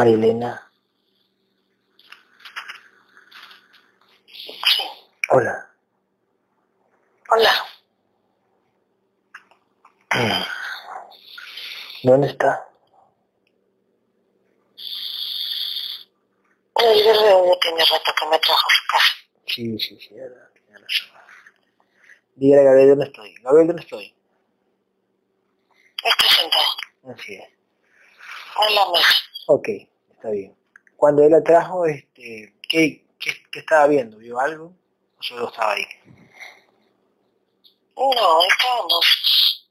Marilena. Sí. Hola. Hola. ¿Dónde está? El verde ya tiene rato que me trajo su casa. Sí, sí, sí, ahora tiene razón. Dígale a Gabriel dónde estoy. Gabriel, ¿dónde estoy? Estoy sentado Así es. en la mesa. Ok, está bien. Cuando él la trajo, este, ¿qué, qué, estaba viendo? ¿Vio algo? ¿O solo estaba ahí? No, estábamos...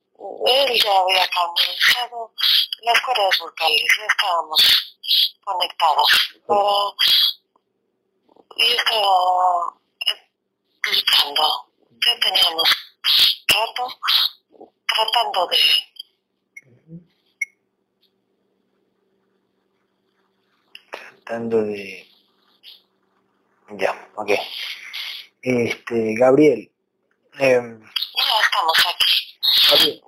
Él ya había canalizado las cuerdas vocales, ya estábamos conectados. Pero yo estaba explicando, ya teníamos rato tratando de Tratando de... Ya, ok. Este, Gabriel. Ya estamos aquí. Gabriel,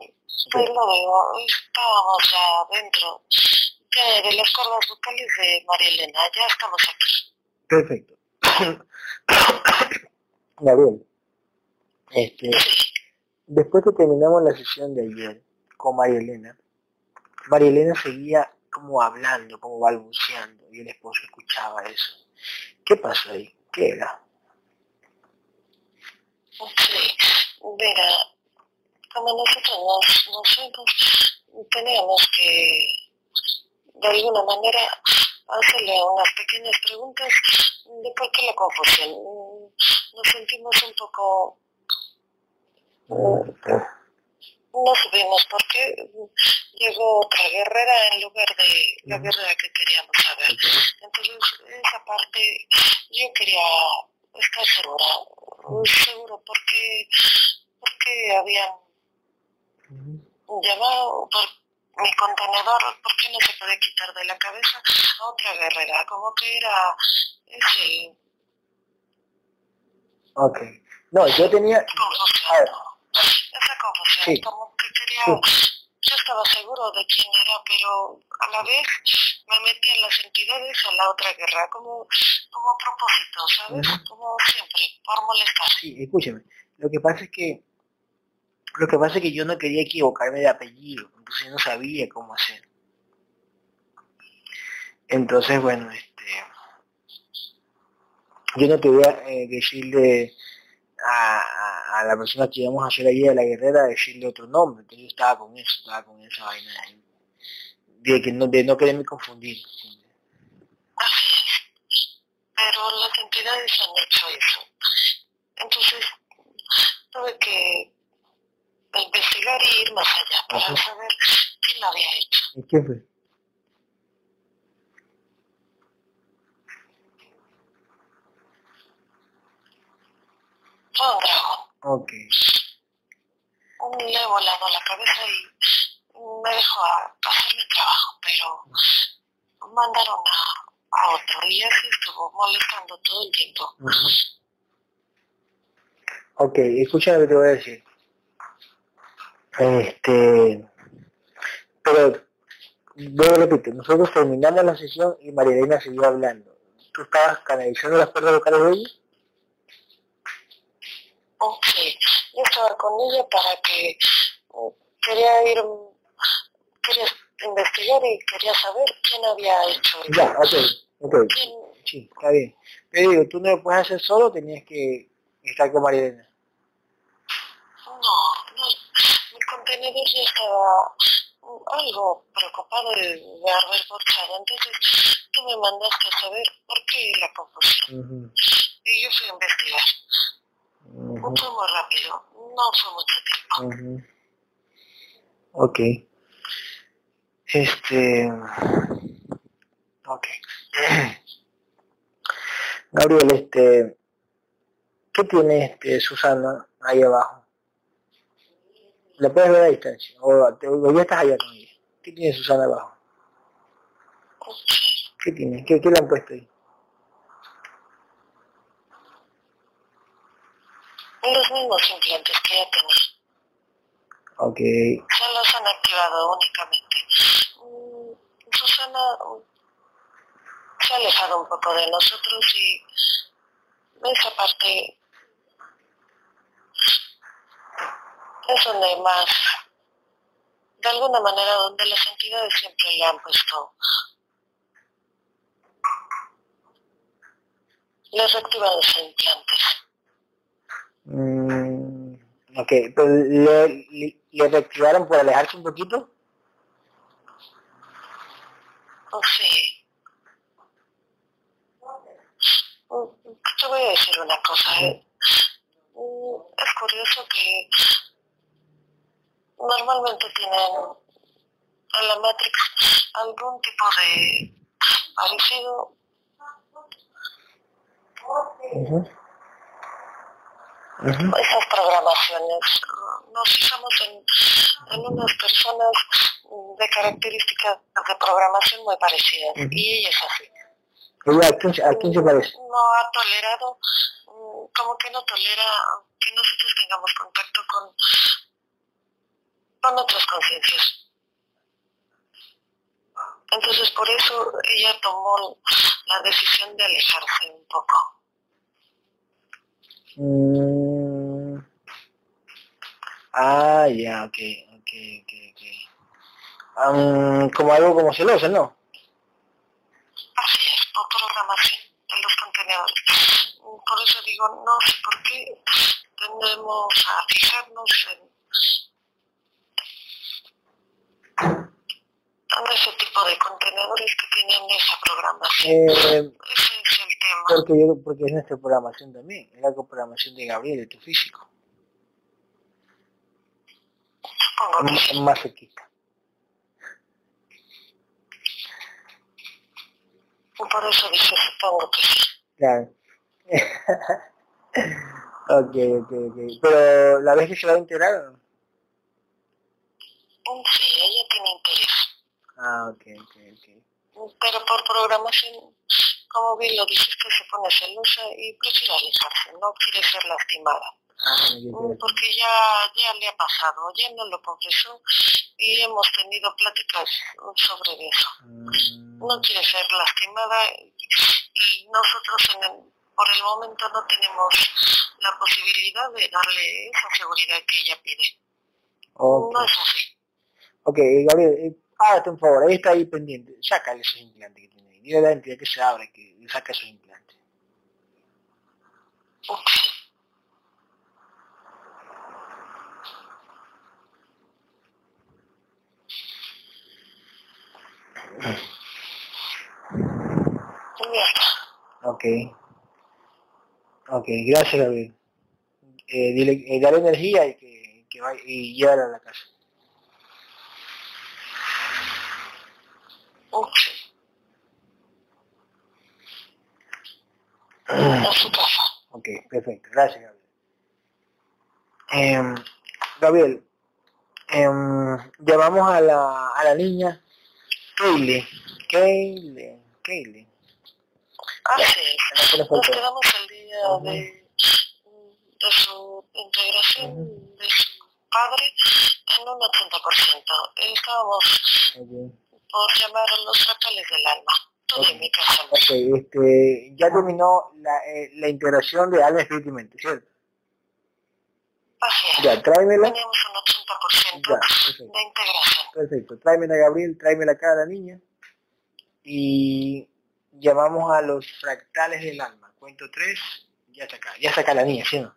Pues lo digo, estábamos ya dentro de, de las cuerdas vocales de María Elena, ya estamos aquí. Perfecto. Gabriel, este, después que terminamos la sesión de ayer con María Elena, María Elena seguía como hablando, como balbuceando, y el esposo escuchaba eso. ¿Qué pasó ahí? ¿Qué era? Sí, mira, como nosotros nos, nos fuimos, teníamos que, de alguna manera, hacerle unas pequeñas preguntas de por qué la confusión. Nos sentimos un poco no supimos por qué llegó otra guerrera en lugar de la guerrera que queríamos saber. Entonces, esa parte yo quería estar segura, seguro porque, porque habían llamado por mi contenedor, porque no se puede quitar de la cabeza a otra guerrera, como que era ese Ok. No, yo tenía... A ver, confusión. Esa confusión, Sí. como que quería, yo estaba seguro de quién era, pero a la vez me metí en las entidades a la otra guerra, como, como propósito, ¿sabes? Como siempre, por molestar. sí, escúcheme. Lo que pasa es que... Lo que pasa es que yo no quería equivocarme de apellido, entonces no sabía cómo hacer. Entonces, bueno, este... Yo no quería eh, decirle a, a- la persona que íbamos a hacer allí de la guerrera, decirle otro nombre, entonces yo estaba con eso, estaba con esa vaina de, de que no, de no quererme confundir. Así es. Pero las entidades han hecho eso. Entonces, tuve que investigar y ir más allá para Ajá. saber quién lo había hecho. ¿Y qué fue? Dragón. Ok. le he volado la cabeza y me dejó a hacer mi trabajo, pero mandaron a, a otro y así estuvo molestando todo el tiempo. Ujú. Ok, escucha lo que te voy a decir. Este, pero, yo repito, nosotros terminamos la sesión y María Elena siguió hablando. ¿Tú estabas canalizando las cuerdas vocales de ella? Sí, yo estaba con ella para que mm, quería ir, quería investigar y quería saber quién había hecho eso. Ya, ok, ok, ¿Quién? sí, está bien. Pero digo, tú no lo puedes hacer solo, tenías que estar con María Elena. No, no, mi contenedor ya estaba mm, algo preocupado de, de haber borrado, entonces tú me mandaste a saber por qué la confusión. Y yo fui a investigar. Ujú, Fue muy rápido, no fue mucho tiempo. ujú. Ok. Este... Ok. Gabriel, este... ¿Qué tiene este Susana ahí abajo? ¿La puedes ver a distancia? ¿O, te- o ya estás allá con ella? ¿Qué tiene Susana abajo? ¿Qué tiene? ¿Qué, qué le han puesto ahí? Los mismos implantes que ya tenía. Ok. Se los han activado únicamente. Mm, Susana, mm, se ha alejado un poco de nosotros y esa parte es donde más, de alguna manera, donde las entidades siempre le han puesto, les reactivan los implantes. Mm, ok, pero ¿le, le, reactivaron por alejarse un poquito? Oh, sí. Te voy a decir una cosa. ¿eh? Mm, es curioso que normalmente tienen en la Matrix algún tipo de parecido. Esas programaciones. Nos fijamos en, en unas personas de características de programación muy parecidas. Y ella es así. ¿A quién, se parece? No ha tolerado, mm, como que no tolera que nosotros tengamos contacto con con otras conciencias. Entonces por eso ella tomó la decisión de alejarse un poco. Mm. Ah, ya, ok, ok, ok, ok. como algo como celoso, ¿no? Así es, por programación de los contenedores. Por eso digo, no sé por qué tendemos a fijarnos en ese tipo de contenedores que tienen esa programación. Eh, ese tema. Porque, yo, porque es nuestra programación también, es la programación de Gabriel, de tu físico. Supongo que sí. Más cerquita. Por eso dije, supongo que sí. Claro. ok, ok, ok. Pero la vez que se va a integrar, Sí, ella tiene interés. Ah, ok, ok, ok. Pero por programación, como bien lo dices, que se pone celosa y prefiere alejarse, no quiere ser lastimada. Ah, porque ya, ya le ha pasado, ya no lo confesó y hemos tenido pláticas sobre eso. Mm. No quiere ser lastimada y nosotros en por el momento no tenemos la posibilidad de darle esa seguridad que ella pide. No es así. Ok, Gabriel, eh, hágate un favor, ahí está ahí pendiente, sácale esos implantes que tiene a la entidad que se abre, que saque esos implantes. Ok. Ok, gracias Gabriel. Eh, dile, eh, dale energía y que, que vaya y llévala a la casa. Ok, perfecto. Gracias, Gabriel. Eh, Gabriel, eh, llamamos a la, a la niña Kaylee. Kaylee. Kaylee. Ah, sí. Nos quedamos el día uh -huh. de, de su integración de su padre en un 80%. Estábamos okay. por llamar los fractales del alma. Okay, este, ya terminó la, eh, la integración de Alien Fitment, ¿cierto? Así es. Ya, tráemela. Tenemos un 80% ya, perfecto. de integración. Perfecto, tráemela Gabriel, tráemela acá a la niña. Y llamamos a los fractales del alma. Cuento 3, ya está acá, ya está acá la niña, ¿sí no?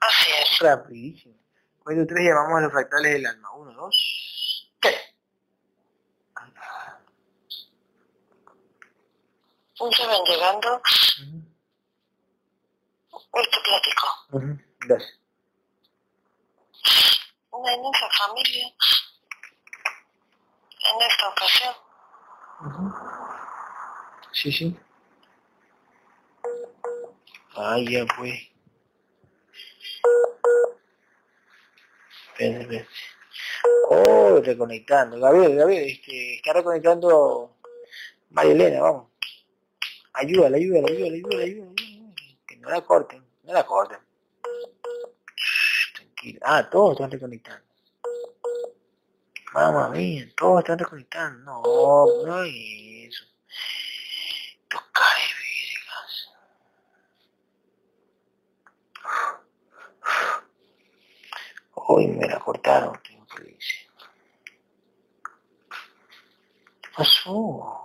Así es. Rapidísimo. Cuento 3 llamamos a los fractales del alma. 1, 2. Se van llegando. Uh -huh. te platico. Uh -huh. Gracias. Una inmensa familia en esta ocasión. Uh -huh. Sí, sí. Ay, ya pues. Espera. Oh, reconectando. Gabriel, Gabriel, este, está reconectando María Elena, vamos. Ayúdala, ayúdala, ayúdala, ayúdala, ayúdala. Que no la corten, no la corten. Tranquilo. Ah, todos están reconectando. Mamma mía, todos están reconectando. No, no es eso. Tocar Hoy me la cortaron, tengo que decir. ¿Qué pasó?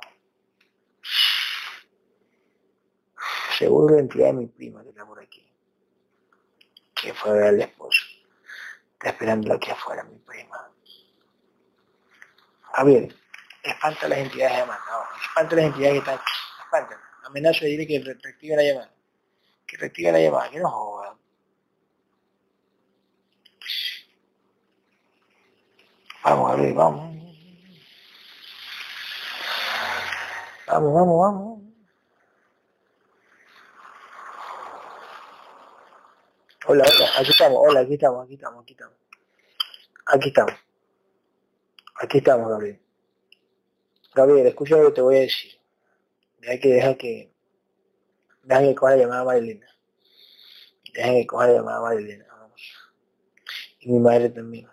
Seguro la entidad de mi prima que está por aquí. Que fue a ver al esposo. Está esperando aquí afuera mi prima. Javier, espanta las entidades llamadas. No, espanta las entidades que están. Espanta. Amenazo de decirle que reactive la llamada. Que reactive la llamada, que no joda. Vamos, Gabriel, vamos. Vamos, vamos, vamos. Hola, hola, aquí estamos, hola, aquí estamos, aquí estamos, aquí estamos. Aquí estamos. Aquí estamos, Gabriel. Gabriel, escucha lo que te voy a decir. Deja que deja que deja que coja la llamada a Marilena. Deja que coja la llamada a Marilena. Vamos. Y mi madre también.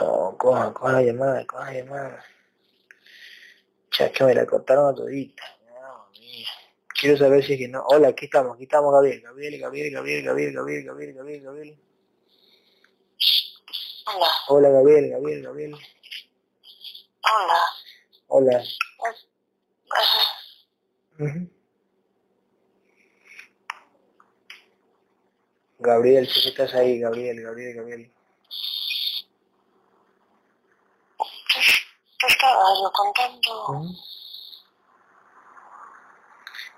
No, coja, coja la llamada, coja la llamada. Ya que me la cortaron a todita. Quiero saber si es que no. Hola, aquí estamos, aquí estamos, Gabriel. Gabriel, Gabriel, Gabriel, Gabriel, Gabriel, Gabriel, Gabriel, Gabriel. Hola. Hola, Gabriel, Gabriel, Gabriel. Hola. Hola. Gabriel, si estás ahí, Gabriel, Gabriel, Gabriel. ¿Qué, qué estaba yo contando?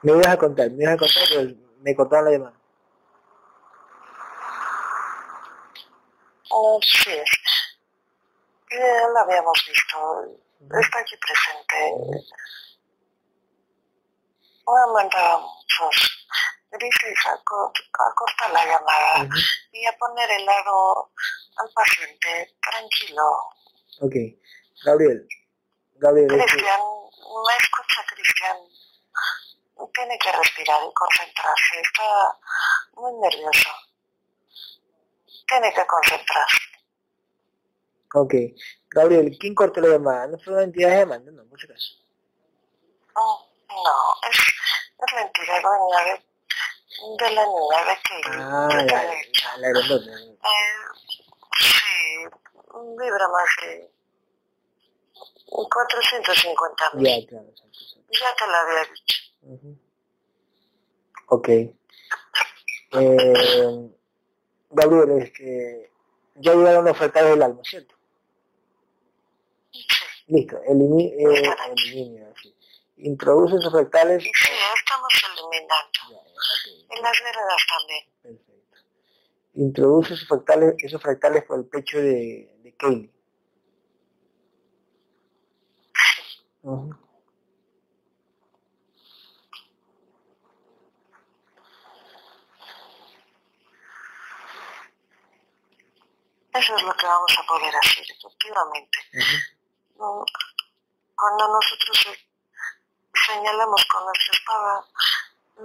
Me ibas a contar, me ibas a contar, pero me cortaron la llamada. Oh, sí. Ya la habíamos visto. Está aquí presente. Me ha mandado muchos. Dices a, co- a cortar la llamada Ujú. y a poner el lado al paciente tranquilo. Ok. Gabriel, Gabriel, es que- Cristian, ¿me escucha Cristian? Tiene que respirar y concentrarse. Está muy nervioso. Tiene que concentrarse. ok. Gabriel, ¿quién cortó la llamada? ¿No fue una entidad llamando? No, por si acaso. No, no, es, es la entidad dueña de, de la niña de que Ah, de la, la, la eh, sí, vibra más de 450 mil. Ya, claro. Ya te lo había dicho. Ujú. Ok. Eh, Gabriel, es que ya llegaron los fractales del alma, ¿cierto? Sí, Listo, elimi eh, elimina, sí. Introduce esos fractales. y sí, estamos eliminando. Ya, ya, ok, En las veredas también. perfecto. Introduce esos fractales, esos fractales por el pecho de, de Kaylee. Eso es lo que vamos a poder hacer, efectivamente. Cuando nosotros eh, señalamos con nuestra espada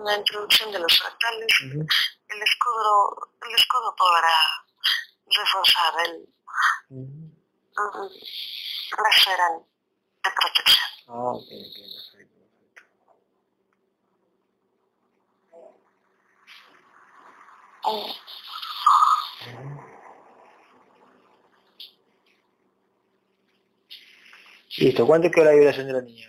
la introducción de los fractales, el escudo, el escudo podrá reforzar el, Ujú. mm, la esfera de protección. Ah, ok, ok, perfecto, perfecto. Mm, Listo, ¿cuánto quedó la vibración de la niña?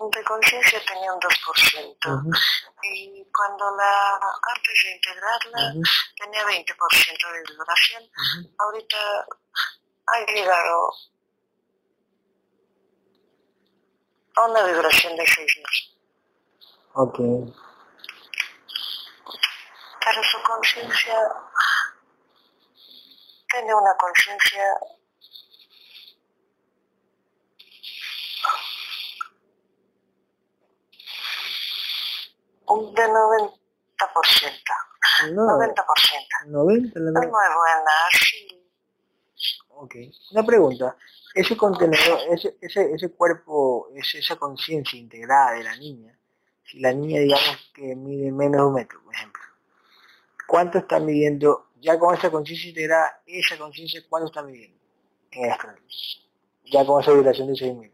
De conciencia tenía un 2%. Ujú. Y cuando la, antes de integrarla, Ujú. tenía 20% de vibración. Ahorita ha llegado a una vibración de 6 Ok, Pero su conciencia tiene una conciencia de 90%. no, 90%. 90 la Es muy buena, sí. Ok, una pregunta. Ese contenedor, ese, ese, ese cuerpo, ese- esa conciencia integrada de la niña, si la niña digamos que mide menos de un metro, por ejemplo, ¿cuánto está midiendo, ya con esa conciencia integrada, esa conciencia, cuánto está midiendo en el astral? Ya con esa vibración de 6.000.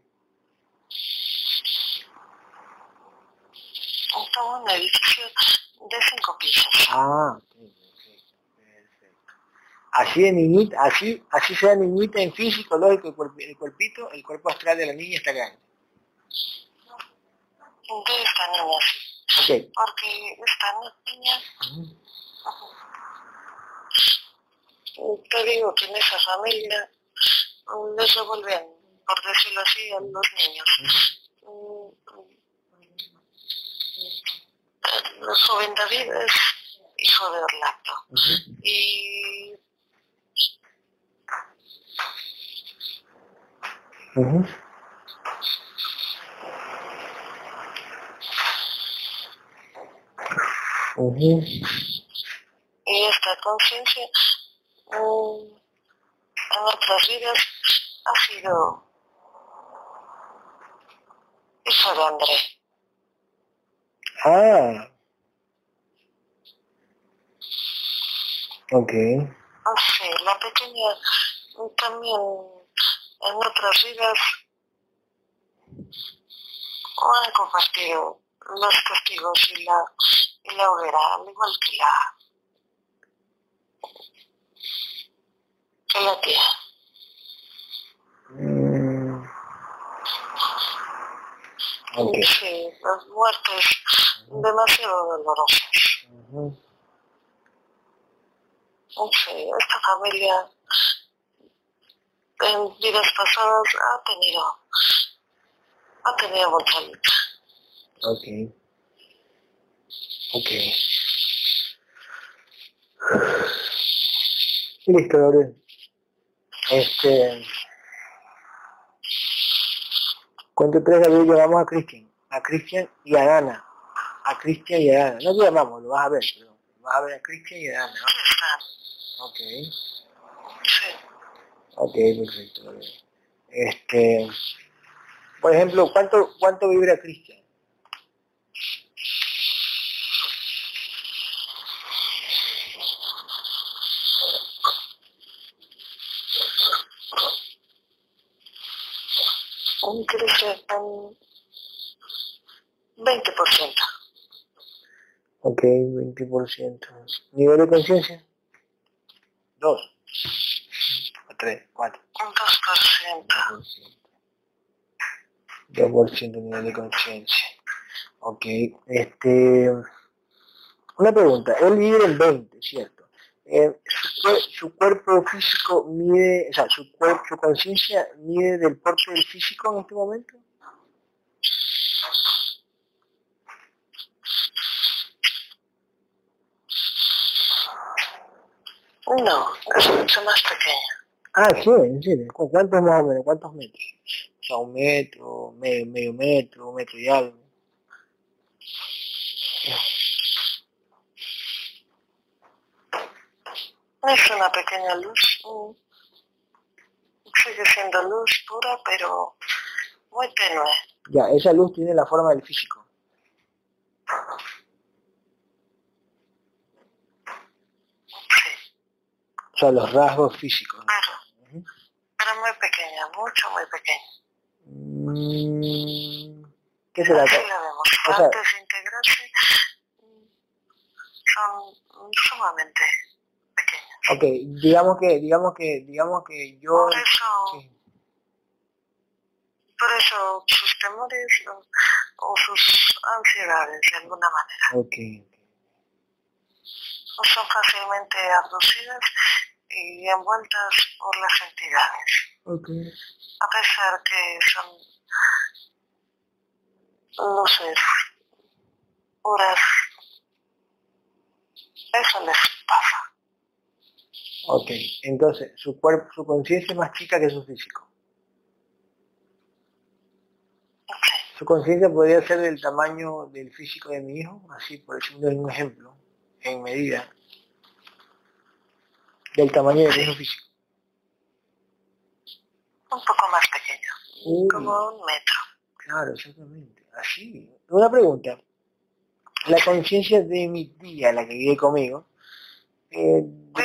estamos en un edificio de cinco pisos. Ah, perfecto, perfecto. Así de niñita, así, así sea niñita en físico, lógico, el, cuerp, el cuerpito, el cuerpo astral de la niña está grande. De esta niña, sí. Ok. Porque esta niña, te digo que en esa familia mm, les revolvían, por decirlo así, a los niños. Mm, El joven David es hijo de Orlando. Y Ujú. Ujú. y esta conciencia en otras vidas ha sido hijo de André. Ah. Ok. Ah, sí, la pequeña también en otras vidas han compartido los testigos y la, y la hoguera, al igual que la, que la tía. Mm. Ok. Sí, las muertes demasiado dolorosas. Ujú. Sí, esta familia en vidas pasadas ha tenido, ha tenido mucha lucha. Ok. Ok. Listo, Gabriel. Este. Cuento tres, Gabriel, llamamos a Cristian. A Cristian y a Dana. A Cristian y a Dana. No te llamamos, lo vas a ver, pero vas a ver a Cristian y a Dana. ¿no? Ok. Ok, perfecto. Este. Por ejemplo, ¿cuánto, cuánto vibra Cristian? Un crece en 20%. Ok, 20%. ¿Nivel de conciencia? Dos. O tres, cuatro. Un 2%. 2% nivel de conciencia. Ok, este... Una pregunta, él vive en 20, ¿cierto? Eh, su, cuer- su cuerpo físico mide, o sea, su cuerpo, su conciencia mide del porte del físico en este momento? No, es mucho más pequeña. Ah, sí, en serio. ¿Cu- ¿Cuántos más o menos? ¿Cuántos metros? O sea, un metro, medio, medio metro, un metro y algo. Es una pequeña luz. Sigue siendo luz pura, pero muy tenue. Ya, esa luz tiene la forma del físico. Sí, O sea, los rasgos físicos. pero, Ujú. pero muy pequeña, mucho, muy pequeña. Mm, ¿Qué será? Así la vemos. O sea- Antes de integrarse, mm, son sumamente. Ok, digamos que, digamos que, digamos que yo... Por eso, Sí. por eso sus temores o, o sus ansiedades, de alguna manera, Ok. son fácilmente abducidas y envueltas por las entidades. Ok. a pesar que son luces puras, eso les pasa. Ok, entonces, su cuerpo, su conciencia es más chica que su físico. Su conciencia podría ser del tamaño del físico de mi hijo, así por decirlo un ejemplo, en medida del tamaño de mi hijo físico. un poco más pequeño, Uy, como un metro. claro, exactamente. Así. Una pregunta. La conciencia de mi tía, la que vive conmigo, eh, 2%.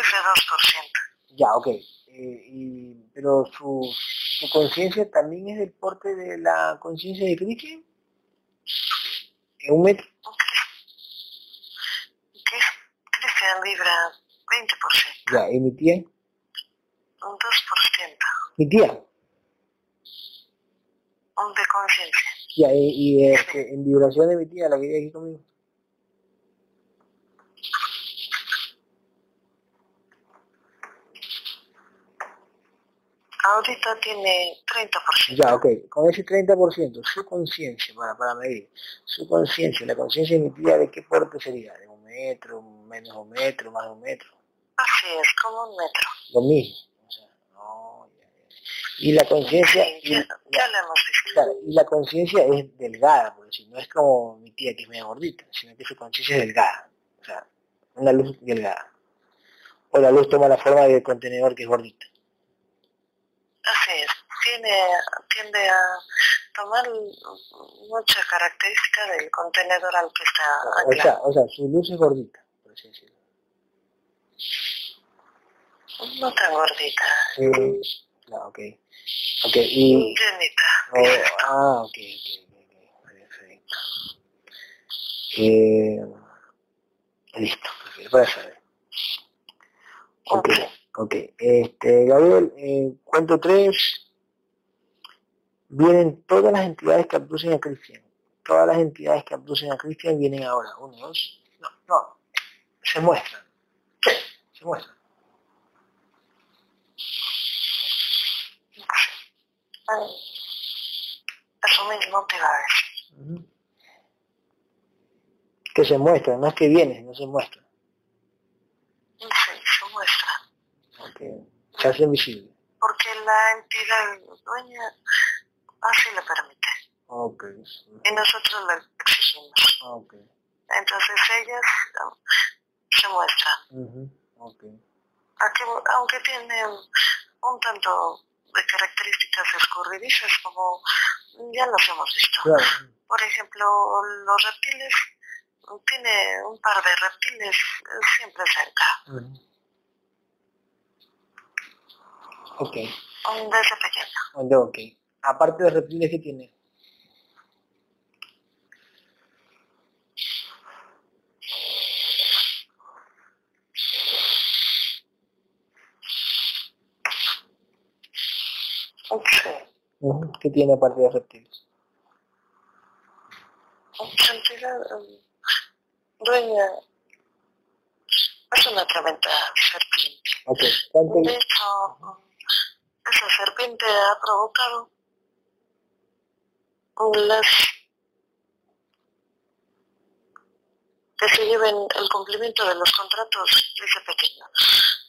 Ya, ok. Eh, y, pero su, su conciencia también es del porte de la conciencia de Cristo. ¿Es un metro? Cristian libra 20%. Ya, ¿y mi tía? Un 2%. ¿Mi tía? Un de conciencia. Ya, y, y este, en vibración de mi tía, la que vive aquí conmigo. Ahorita tiene 30%. Ya, ok. Con ese 30%, su conciencia, para, para medir, su conciencia, la conciencia de mi tía, ¿de qué porte sería? ¿De un metro, menos un metro, más de un metro? Así es, como un metro. Lo mismo. O sea, no, ya, ya. Y la conciencia... Sí, ya, lo hemos visto. Claro, y la conciencia es delgada, por decir, no es como mi tía que es media gordita, sino que su conciencia es delgada, o sea, una luz delgada. O la luz toma la forma del contenedor que es gordita. Así es. Tiene, tiende a tomar mucha característica del contenedor al que está O sea, o sea, su luz es gordita, por así decirlo. No tan gordita. Eh, claro, ok. Ok, y... Llenita. oh, ah, ok, ok, ok, perfecto. Eh, listo, perfecto, para saber. Ok, ok. Este, Gabriel, eh, cuento tres. Vienen todas las entidades que abducen a Cristian. Todas las entidades que abducen a Cristian vienen ahora. Uno, dos. No, no. Se muestran. Se muestran. Ay, Eso mismo te va a decir. Ujú. Que se muestran, no es que vienen, no se muestran. Sí, se muestra. Ok. Se hacen visibles. Porque la entidad dueña así le permite. Y nosotros le exigimos. Entonces ellas se muestran. Aquí, aunque tienen un tanto de características escurridizas como ya los hemos visto. Claro. Por ejemplo, los reptiles, tiene un par de reptiles eh, siempre cerca. Ok. desde pequeño. Ok, ok. Aparte de reptiles que tiene. Ujú. ¿Qué tiene aparte de reptiles? Entidad um, dueña es una tremenda serpiente. Ok. ¿Cuánto? De hecho, um, esa serpiente ha provocado las que se lleven el cumplimiento de los contratos desde pequeño.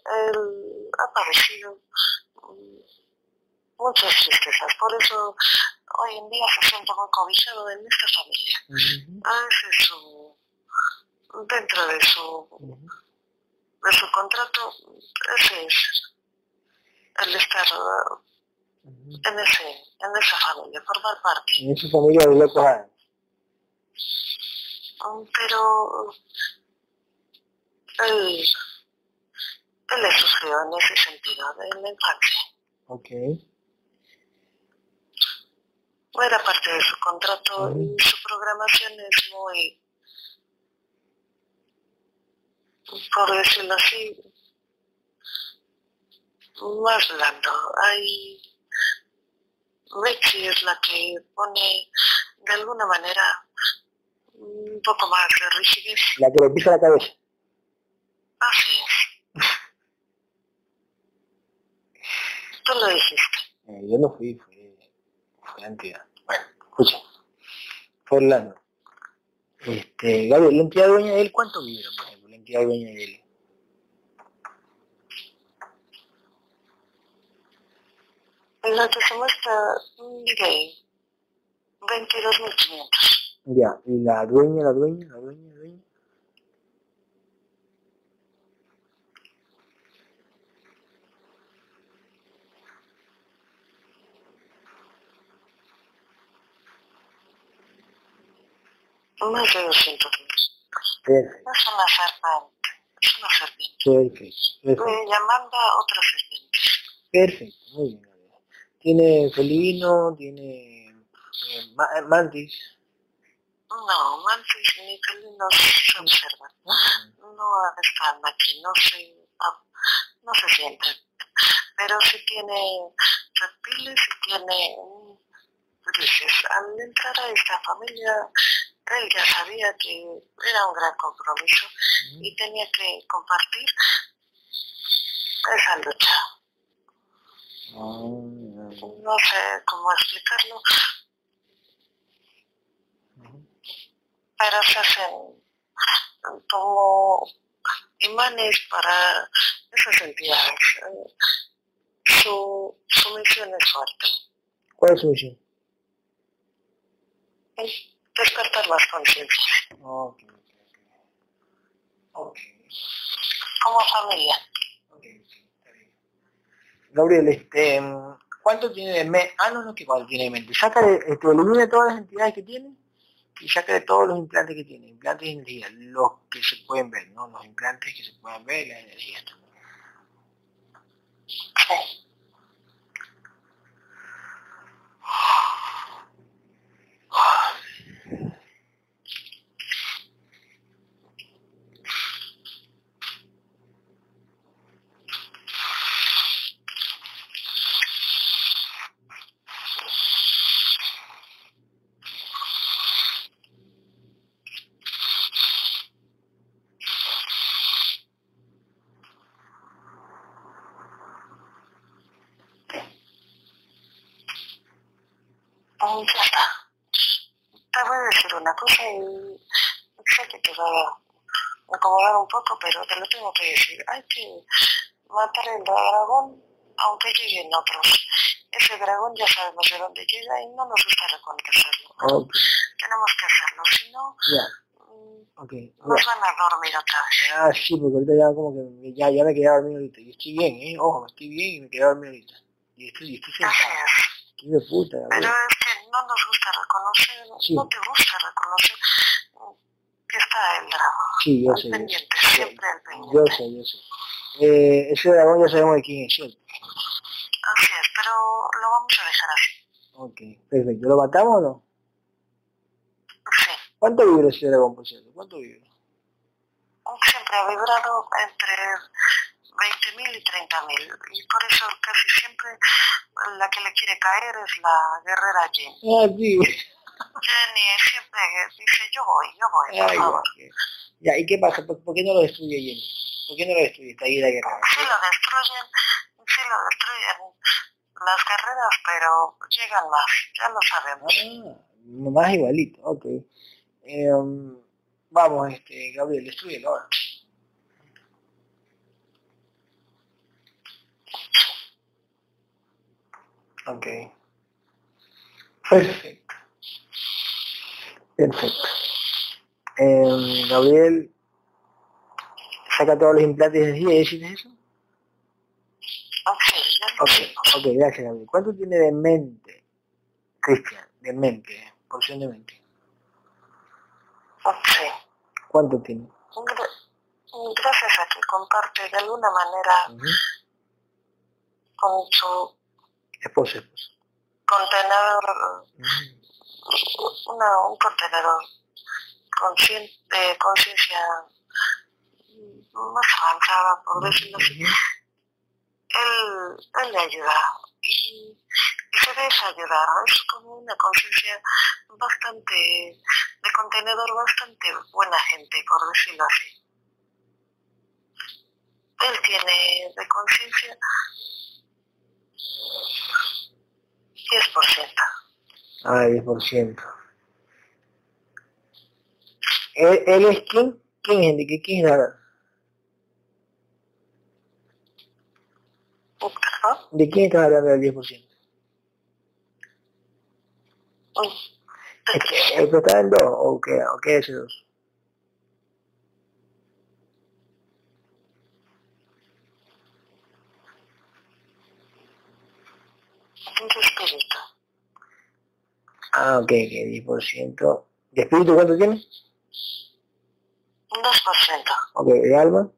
Él ha padecido mm, muchas tristezas, por eso hoy en día se siente muy cobijado en esta familia. Ese es su, dentro de su, de su contrato, ese es el estar uh, en, ese, en esa familia, formar parte. En esa familia de locos. Um, Pero él, él le sufrió en ese sentido, en la infancia. Ok. No era parte de su contrato y su programación es muy, por decirlo así, más blando. Hay Betsy es la que pone de alguna manera un poco más de rigidez. La que le pisa la cabeza. Así es. Tú lo dijiste. Eh, yo no fui, fue, fue la entidad. Bueno, escucha. Fue Orlando. Este, Gabriel, la entidad dueña de él, ¿cuánto vibra, por ejemplo? La entidad dueña de él. La que se muestra de 22.500. Ya, y la dueña, la dueña, la dueña, la dueña. Más de 200.000. Perfecto, Es una serpiente. Es una serpiente. perfecto, perfecto. Eh, llamando a otras serpientes. Perfecto, muy bien. Tiene felino, tiene eh, ma- eh, mantis. No, mantis ni felinos se observan. No están aquí, no se, no, se sienten. Pero si tiene reptiles, si tiene grises. Al entrar a esta familia, él ya sabía que era un gran compromiso y tenía que compartir esa lucha. No sé cómo explicarlo, pero se hacen como imanes para esas entidades. Su, su misión es fuerte. ¿Cuál es su misión? despertar más conciencia. Ok, ok, Como familia. Gabriel, este, ¿cuánto tiene de mente? Ah, no, no, que cuánto tiene de mente. Saca de, este, elimina todas las entidades que tiene y saca de todos los implantes que tiene. Implantes de energía, los que se pueden ver, ¿no? Los implantes que se pueden ver, la energía. Sí. pero te lo tengo que decir, hay que matar el dragón aunque lleguen otros. Ese dragón ya sabemos de dónde llega y no nos gusta reconocerlo. Tenemos que hacerlo, si no, mm, okay. nos van a dormir otra vez. Ah, sí, porque ahorita ya como que ya, ya me quedé dormido ahorita. Y estoy bien, ¿eh? Ojo, estoy bien y me quedé dormido ahorita. Y estoy, estoy sentado. Qué de puta. Pero es que no nos gusta reconocer, no te gusta reconocer que está el dragón. Sí, yo sé. Pendiente, yo, siempre el pendiente. Yo sé, yo sé. Eh, ese dragón ya sabemos de quién es, ¿cierto? Así es, pero lo vamos a dejar así. Ok, perfecto. ¿Lo matamos o no? Sí. ¿Cuánto vibra por cierto? ¿Cuánto vibra? Siempre ha vibrado entre 20.000 y 30.000. Y por eso casi siempre la que le quiere caer es la guerrera Jane. Ah, sí. Jenny siempre dice, yo voy, yo voy, por Ay, favor. Ya, ¿y qué pasa? ¿Por, por qué no lo destruye Jenny? ¿Por qué no lo destruye? Está ahí la guerra. Sí lo destruyen, sí lo destruyen las guerreras, pero llegan más, ya lo sabemos. Ah, más igualito, ok. Eh, vamos, este, Gabriel, destruyelo ahora. Ok. Perfecto. Perfecto. Eh, Gabriel, saca todos los implantes y decís eso. Ok, ya Ok, ok, gracias Gabriel. ¿Cuánto tiene de mente, Cristian? De mente, porción de mente. Ok. ¿Cuánto tiene? Gra- Gracias a que comparte de alguna manera con su Esposa, esposa. contenedor, una, un contenedor de conciencia más avanzada, por decirlo así. Él, él le ayuda y, se deja ayudar. Es como una conciencia bastante, de contenedor bastante buena gente, por decirlo así. Él tiene de conciencia 10%. Ah, 10%. ¿Él, él es quién? ¿Quién es Enrique? ¿Quién es ¿De quién estás hablando del 10%? Mm. ¿Es que ¿El que está en 2 o qué, o qué es ese 2? Un espíritu. Ah, ok, que 10%. ¿De espíritu cuánto tiene? Un 2%. Ok, ¿de alma?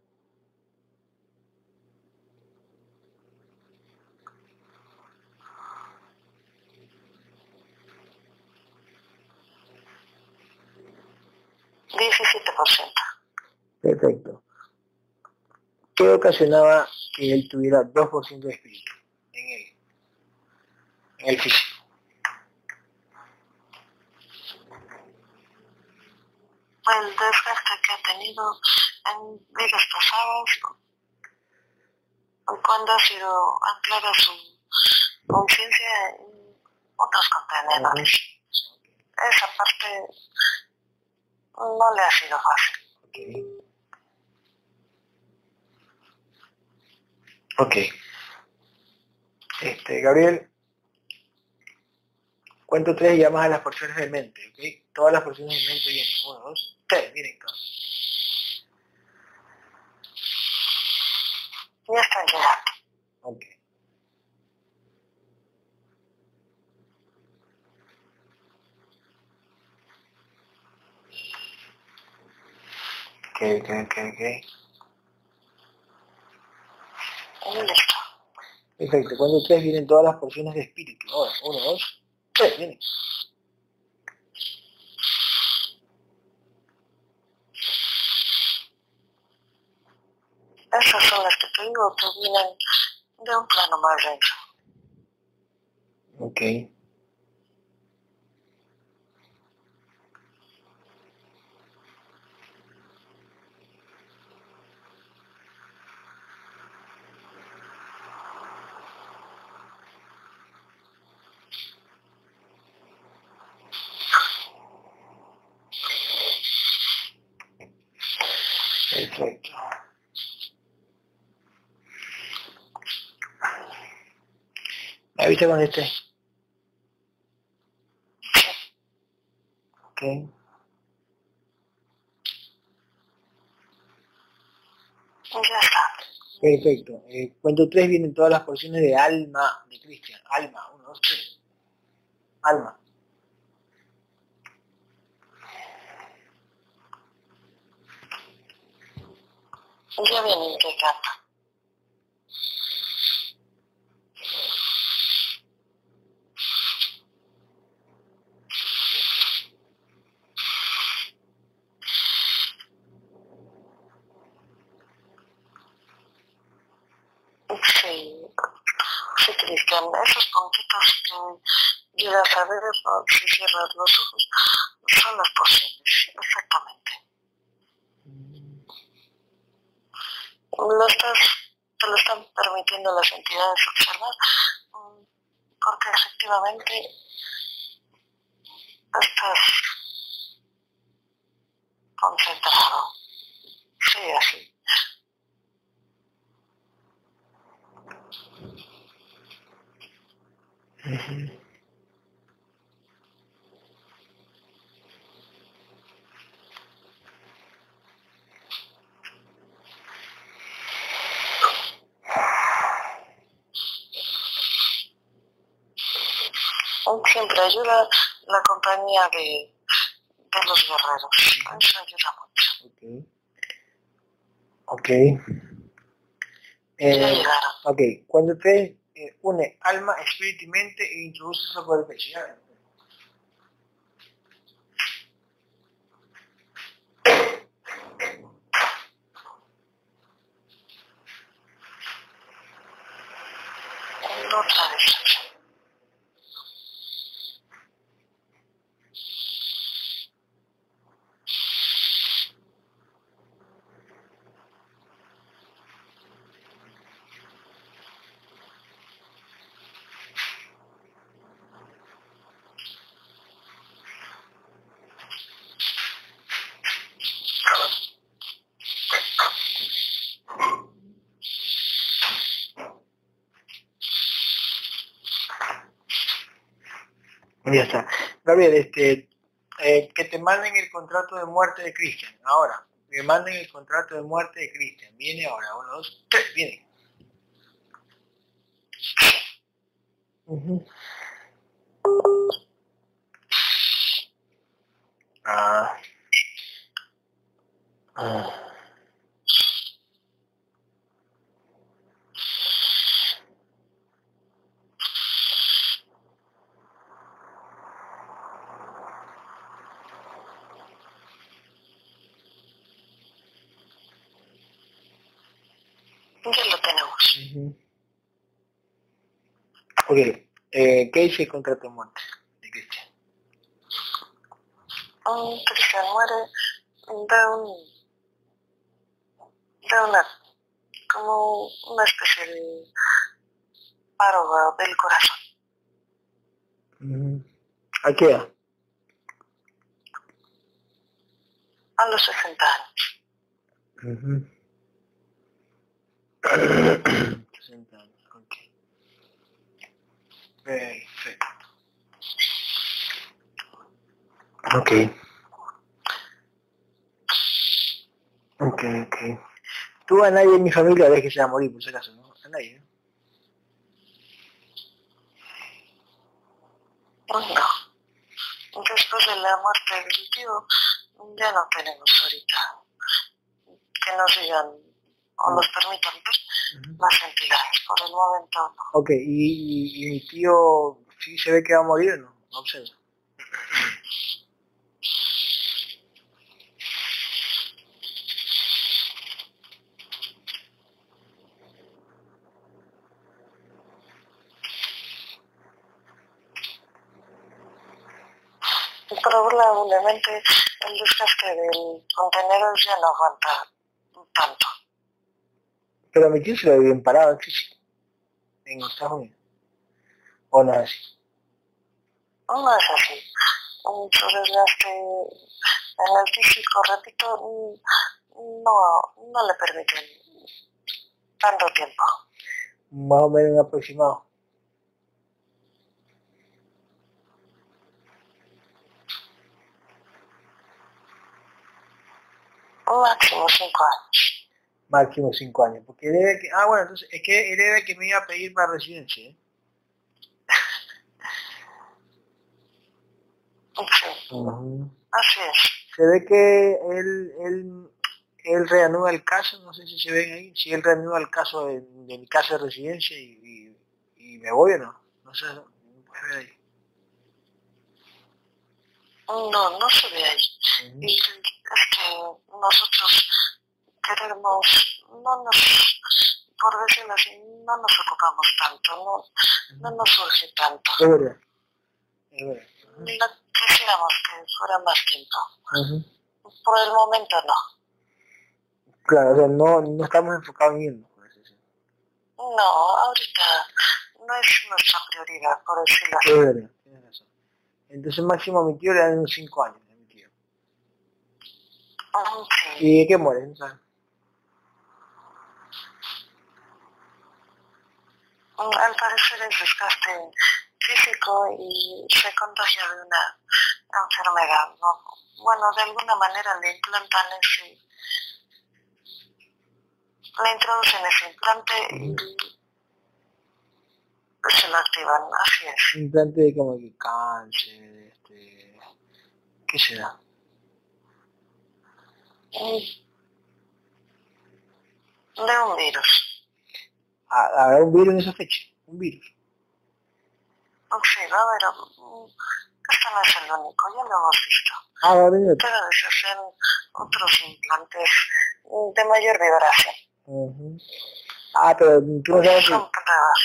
17%. Perfecto. ¿Qué ocasionaba que él tuviera 2% de espíritu en él? En el físico. El desgaste que ha tenido en vidas pasadas, cuando ha sido anclada su conciencia en otros contenedores. Esa parte no le ha sido fácil. Ok. Este, Gabriel, cuento tres y llamas a las porciones de mente, ¿ok? Todas las porciones de mente vienen. Uno, dos, tres, vienen todas. Ya están llegando. Ok. Ok, ok. Listo. Perfecto. Cuando tres vienen todas las porciones de espíritu. Ahora, uno, dos, tres, vienen. Esas son las que te digo que vienen de un plano más denso. Ok. Perfecto. ¿Me avisa cuando esté? Ok. Ya está. Perfecto. Eh, cuento tres vienen todas las porciones de alma de Cristian. Alma, uno, dos, tres. Alma. Ya vienen llegando. Sí, sí, Cristian, esos puntitos que llegas a ver ¿no? si cierras los ojos son las porciones, exactamente. Lo estás, te lo están permitiendo las entidades observar, porque efectivamente estás concentrado. Sí, así. Siempre ayuda la compañía de, de los guerreros. Eso ayuda mucho. Ok. Ok. Ya Eh, llegaron. ok. Cuando usted eh, une alma, espíritu y mente e introduce eso por el pecho. Otra vez. Ya está. Gabriel, este, eh, que te manden el contrato de muerte de Cristian. Ahora, que manden el contrato de muerte de Cristian. Viene ahora. Uno, dos, tres, viene. Ah. Ah. Ya lo tenemos. Ok, eh, ¿qué dice el contrato de muerte de Cristian? Un Cristian muere de un... de una... como una especie de paro del corazón. ¿A qué edad? A los 60 años. 60 años, ok. Perfecto. Ok. Ok, ok. Tú a nadie en mi familia ves que se a morir, por si acaso, ¿no? A nadie, ¿no? No. Después de la muerte del tío, ya no tenemos ahorita que nos digan o nos permitan ver más entidades. Por el momento no. Ok, ¿y, y, mi tío sí se ve que va a morir o no? No observa. probablemente el desgaste del contenedor ya no aguanta tanto. Pero mi tío se lo bien parado en físico, en Estados Unidos. ¿O no es así? No es así. Mucho desgaste en el físico, repito, no, no le permiten tanto tiempo. Más o menos aproximado. Máximo cinco años. Máximo cinco años. Porque debe que, ah, bueno, entonces, es que él debe que me iba a pedir para residencia, ¿eh? Sí. Así es. Se ve que él, él, él reanuda el caso, no sé si se ven ahí, si él reanuda el caso de, de mi casa de residencia y, y, y, me voy o no. No sé, no puede ver ahí. No, no se ve ahí. Uh -huh. Y es que nosotros queremos, no nos, por decirlo así, no nos ocupamos tanto, no, no nos surge tanto. Es verdad. Es verdad. No quisiéramos que fuera más tiempo. Uh -huh. Por el momento no. Claro, o sea, no, no estamos enfocados en irnos. No, ahorita no es nuestra prioridad, por decirlo así. Es verdad, tienes razón. Entonces máximo a mi tío le dan unos 5 años. A mi tío. Okay. ¿Y de qué muere? ¿No sabes? Al parecer es desgaste físico y se contagia de una enfermedad. ¿no? Bueno, de alguna manera le implantan ese, le introducen ese implante y se lo activan, así es. Implante de como que cáncer, este, ¿qué será? De un virus. ¿Habrá un virus en esa fecha? Un virus. Sí, va a haber, este no es el único, ya lo hemos visto. Ah, va a venir. Pero se hacen otros implantes de mayor vibración. Uh -huh. Ah, pero tú no sabes si,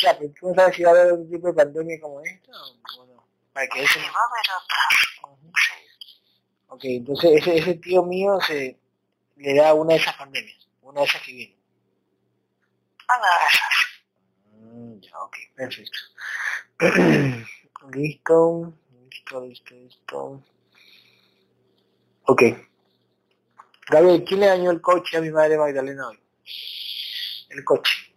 ya, pero tú no sabes si va a haber un tipo de pandemia como esta o no. Para que sí, va a haber otras. Uh -huh. sí. Ok, entonces ese, ese tío mío se le da una de esas pandemias, una de esas que viene. Una de esas. Ya, ok, perfecto. listo, listo, listo, listo. Ok. Gabriel, ¿quién le dañó el coche a mi madre Magdalena hoy? El coche.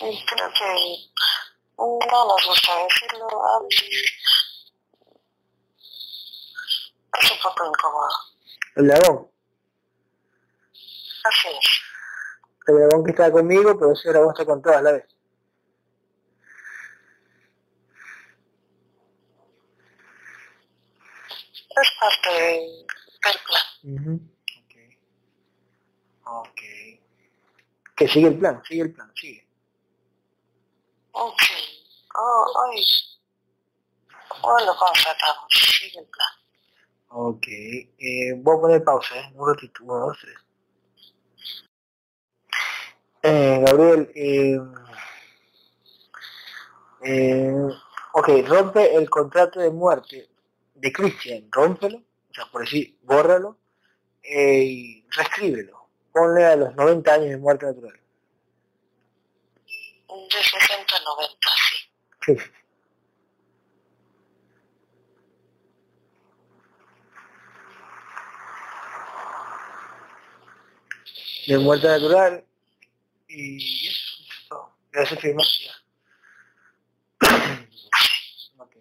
creo que no nos gusta decirlo, a es un poco incómodo. ¿El dragón? Así es. El dragón que está conmigo, pero ese dragón está con todas a la vez. Es parte del plan. Uh -huh. Ok. Ok. Que sigue el plan, sigue el plan, sigue. Ok. Oh, hoy. Hoy lo constatamos, sigue el plan. Ok. Eh, voy a poner pausa, ¿eh? Un ratito, uno, dos, tres. Eh, Gabriel, eh, eh, ok, rompe el contrato de muerte de Christian, rómpelo, o sea, por decir, bórralo, eh, y reescríbelo. Ponle a los 90 años de muerte natural. De 60 a 90, Sí. De muerte natural y eso. Gracias, firmar. ok.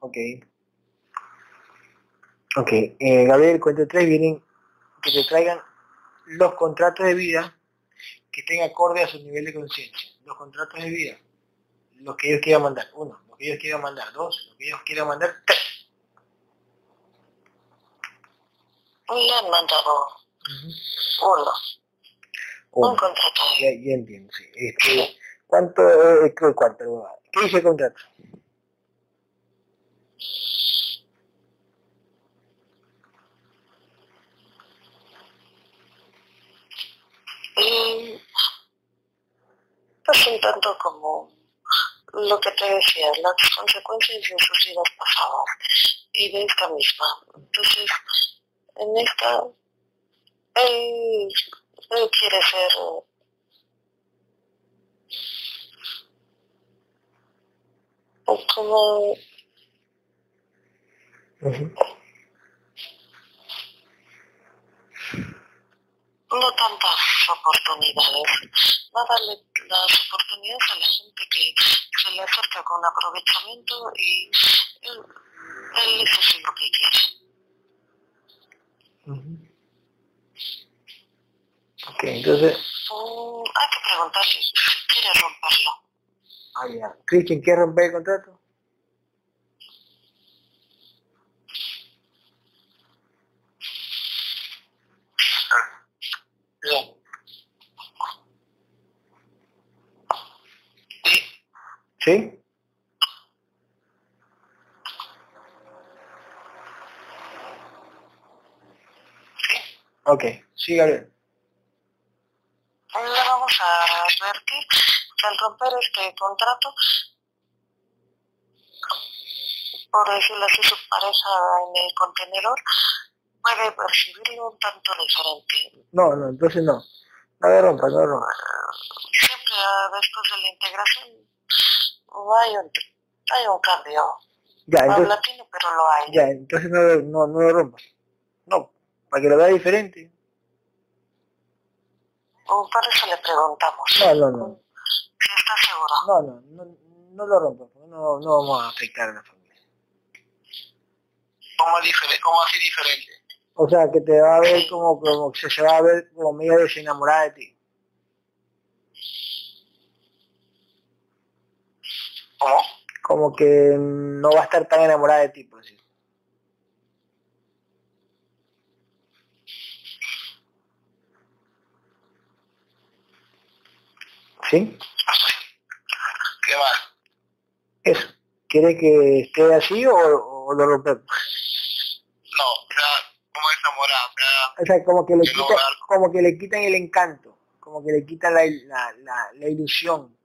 Listo. Ok. Eh, Gabriel, cuento tres vienen que te traigan los contratos de vida que estén acorde a su nivel de conciencia. Los contratos de vida, los que ellos quieran mandar. Uno, los que ellos quieran mandar. Dos, los que ellos quieran mandar. Tres. Le han mandado uno, un contrato. Ya, ya entiendo, sí. Este, ¿Cuánto, eh, cuánto? ¿Qué dice el contrato? Y pues un tanto como lo que te decía, las consecuencias de sus vidas pasadas y de esta misma. Entonces, en esta, él, él quiere ser eh, no tantas oportunidades, va a darle las oportunidades a la gente que se le acerca con aprovechamiento y él, él es lo que quiere. Ok, entonces, Mm, hay que preguntarle si quiere romperlo. ah, ya. Cristian, ¿quieres romper el contrato? Bien. ¿Sí? Ok, sí, Gabriel. Le vamos a advertir que al romper este contrato, por decirlo así, su pareja en el contenedor puede percibirlo un tanto diferente. No, no, entonces no. No me rompa, no rompa. Siempre ah, después de la integración hay un, hay un cambio. Ya, entonces, Paulatino, pero lo hay. ya, entonces no, no, no lo rompas. No, para que lo vea diferente. Mm, Por eso le preguntamos. No, no, no. Si está seguro. No, no, no, no lo rompas. No, no vamos a afectar a la familia. ¿Cómo, diferente, ¿Cómo así diferente? O sea, que te va a ver como, como que se va a ver como medio desenamorada de ti. ¿Cómo? Como que no va a estar tan enamorada de ti, por decir. ¿Sí? ¿Qué más? Eso. ¿Quiere que esté así o, o lo rompemos? No, o sea, ¿cómo es enamorada? O sea, O sea, como que le quita, como que le quitan el encanto, como que le quitan la, la, la, la ilusión,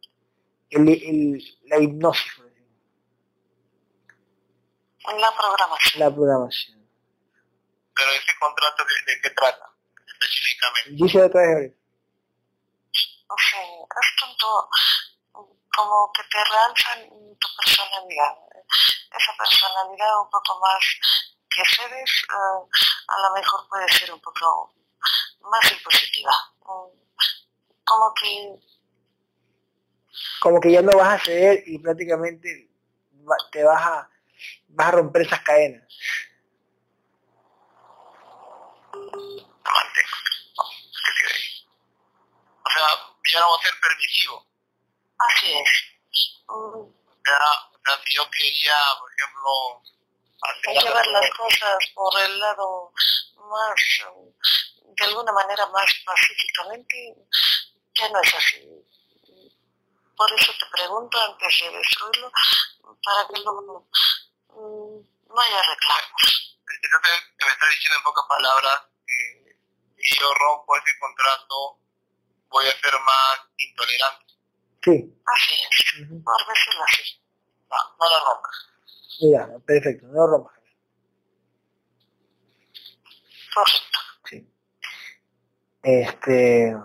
el, el- la hipnosis, por decir, la programación. la programación. Pero ese contrato, ¿de, de qué trata? Específicamente. Dice otra vez. O sea, es tanto como que te realzan tu personalidad. Esa personalidad un poco más que cedes, eh, a lo mejor puede ser un poco más impositiva. Mm, Como que como que ya no vas a ceder y prácticamente va- te vas a, vas a romper esas cadenas. lo mantengo. ¿Qué ahí? O sea, ya no voy a ser permisivo. Así es. Ya, ya, si yo quería, por ejemplo, hay que ver las cosas por el lado más, de alguna manera más pacíficamente, ya no es así. Por eso te pregunto antes de destruirlo, para que no, no haya reclamos. Entonces, me está diciendo en pocas palabras que si yo rompo ese contrato, voy a ser más intolerante. Sí. Así es, por decirlo así. No, no lo rompas. Ya, perfecto, no lo rompas. Correcto. Sí. Este...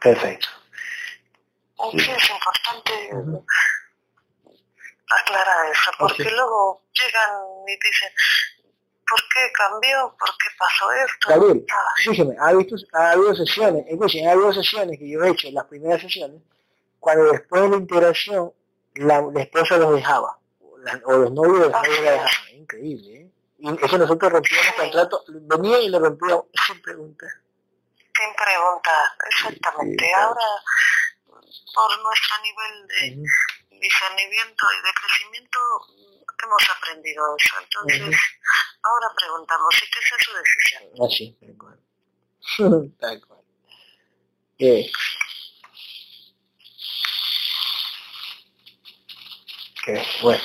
Perfecto. Sí, es importante aclarar eso, porque luego llegan y dicen, ¿por qué cambió? ¿Por qué pasó esto? Gabriel, ha, visto, ha habido sesiones, escúcheme, ha habido sesiones que yo he hecho, las primeras sesiones, cuando después de la integración la, esposa los dejaba, o los novios los novios la dejaban. Increíble, ¿eh? Y eso nosotros rompíamos el contrato, venía y lo rompíamos sin preguntar. Sin preguntar, exactamente. Ahora, por nuestro nivel de discernimiento y de crecimiento, hemos aprendido eso. Entonces, ahora preguntamos, ¿y qué es su decisión? Así, tal cual. tal cual. Eh, bueno,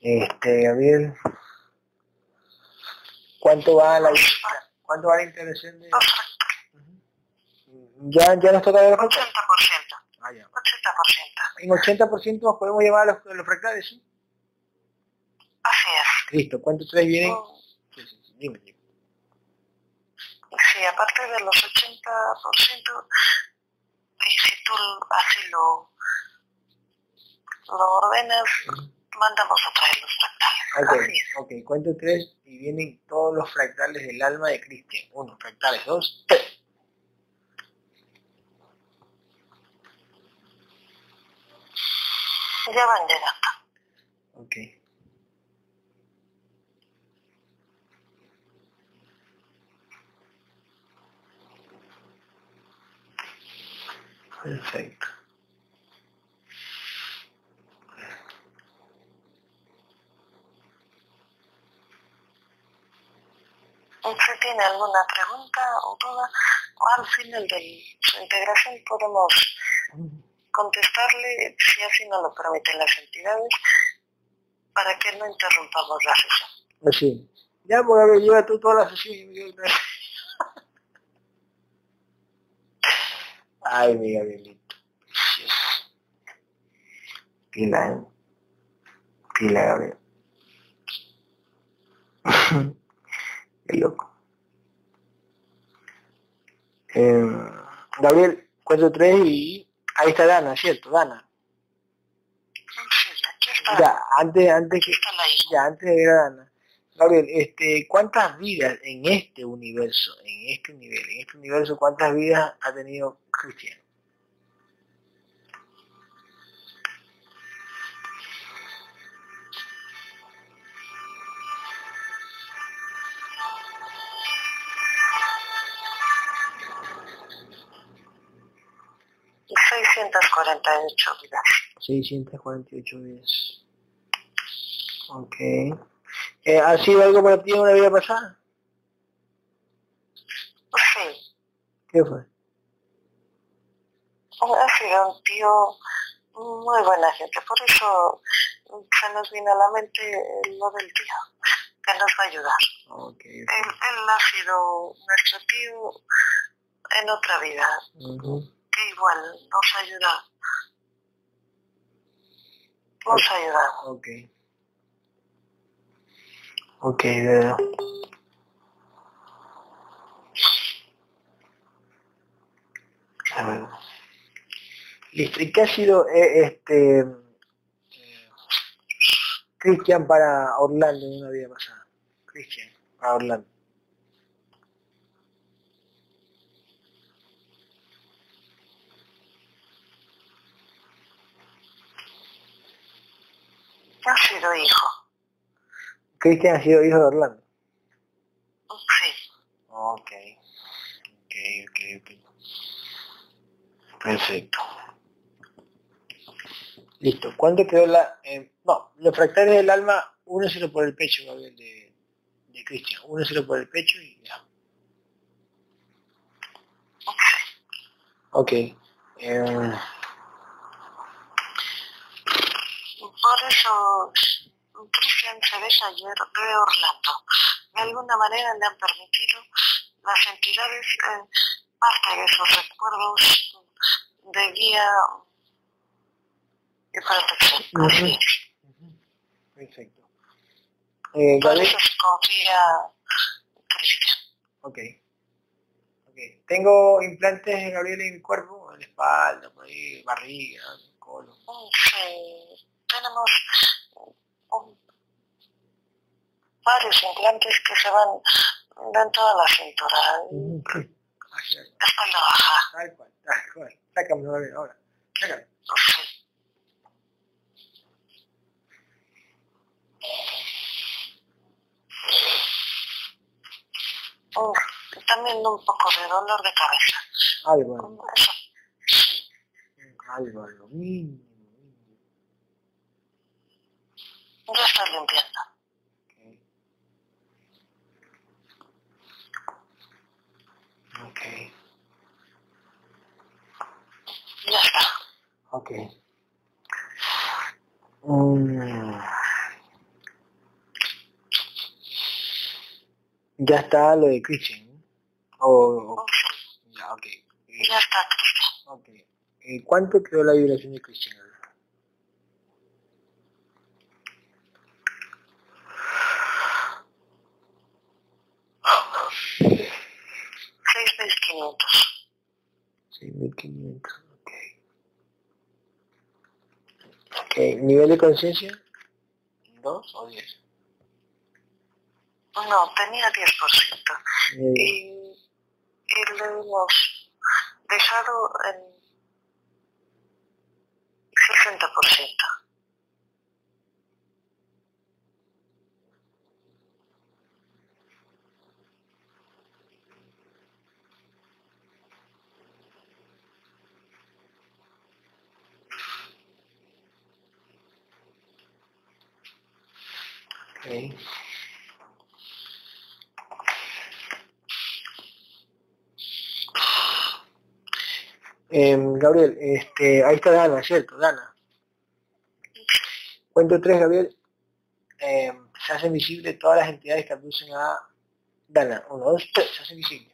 este, Gabriel, ¿cuánto va la cuánto va la intervención de ya ya nos toca ver 80%. Ah, ya. 80%. En 80% nos podemos llevar a los, los fractales, ¿sí? Así es. Listo, ¿cuántos tres vienen? Oh. Sí, sí, sí, dime, dime. Sí, aparte de los 80%, y si tú así lo lo ordenas, mandamos a traer los fractales. Ok, ok, cuento tres y vienen todos los fractales del alma de Cristian. Uno, fractales, dos, tres. Van llegando. Ok. Perfecto. ¿Usted tiene alguna pregunta o duda? Al final de su integración podemos contestarle, si así nos lo permiten las entidades, para que no interrumpamos la sesión. Así. Ya, pues a ver, lleva tú toda la sesión. Ay, mi Gabrielito. Pila, ¿eh? Pila, Gabriel. Qué loco. Eh, Gabriel, cuento tres y ahí está Dana, ¿cierto? Dana. Ya, antes, antes que, ya, antes de ver a Dana. Gabriel, este, ¿cuántas vidas en este universo, en este nivel, en este universo, cuántas vidas ha tenido Cristian? 648 vidas. 648 vidas. Ok. Eh, ¿Ha sido algo para ti en una vida pasada? Sí. ¿Qué fue? Ha sido un tío muy buena gente, por eso se nos vino a la mente lo del tío, que nos va a ayudar. Okay, Él, él, ha sido nuestro tío en otra vida que igual nos ayuda. Nos ayuda. Ok. Ok, veo. Listo. ¿Y qué ha sido eh, este Cristian para Orlando en una vida pasada? Cristian, para Orlando. Ha sido hijo. Cristian ha sido hijo de Orlando. Sí. Ok. Ok, ok, ok. Perfecto. Listo. ¿Cuánto quedó la...? Eh, no, los fractales del alma, uno se lo por el pecho, Gabriel, de, de Cristian. Uno se lo por el pecho y ya. Ok. Eh, Por eso Cristian se ve ayer de Orlando. De alguna manera le han permitido las entidades eh, parte de esos recuerdos de guía y protección. Perfecto. Eh, Por eso se confía Cristian. ok. Ok. Tengo implantes de Gabriel en mi cuerpo, en la espalda, por ahí, barriga, colon. Sí, tenemos varios implantes que se van dentro de la cintura, Así es. espalda baja. Tal cual, tal cual. Sácamelo ahora. Sácalo. Sí. Mm, También un poco de dolor de cabeza. Algo, Eso. Sí. algo, algo. Ya estoy limpiando. Ok. Ok. Ya está. Ok. Mm. Ya está lo de Christian. ¿no? O, o- Sí, ya, ok. Ya está, Cristian. ok. Eh, ¿Cuánto quedó la vibración de Christian? Seis mil quinientos. 6.500, ok. Ok, ¿nivel de conciencia? ¿Dos o diez? No, tenía 10%. Eh, Y, y le hemos dejado en 60%. Em, Gabriel, este, ahí está Dana, ¿cierto? Dana. Cuento tres, Gabriel. Em, se hacen visibles todas las entidades que abducen a Dana. Uno, dos, tres, se hacen visibles.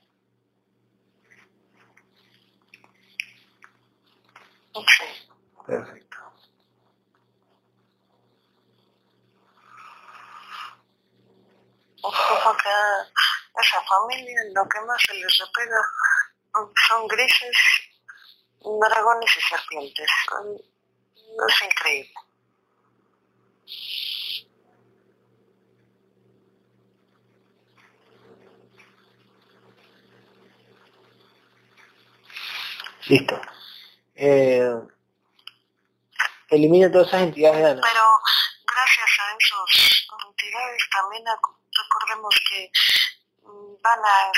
Perfecto. Poco que esa familia lo que más se les repega son grises, dragones y serpientes. Es increíble. Listo. Eh, elimina todas esas entidades de. Pero gracias a esas entidades también recordemos que mm, van a,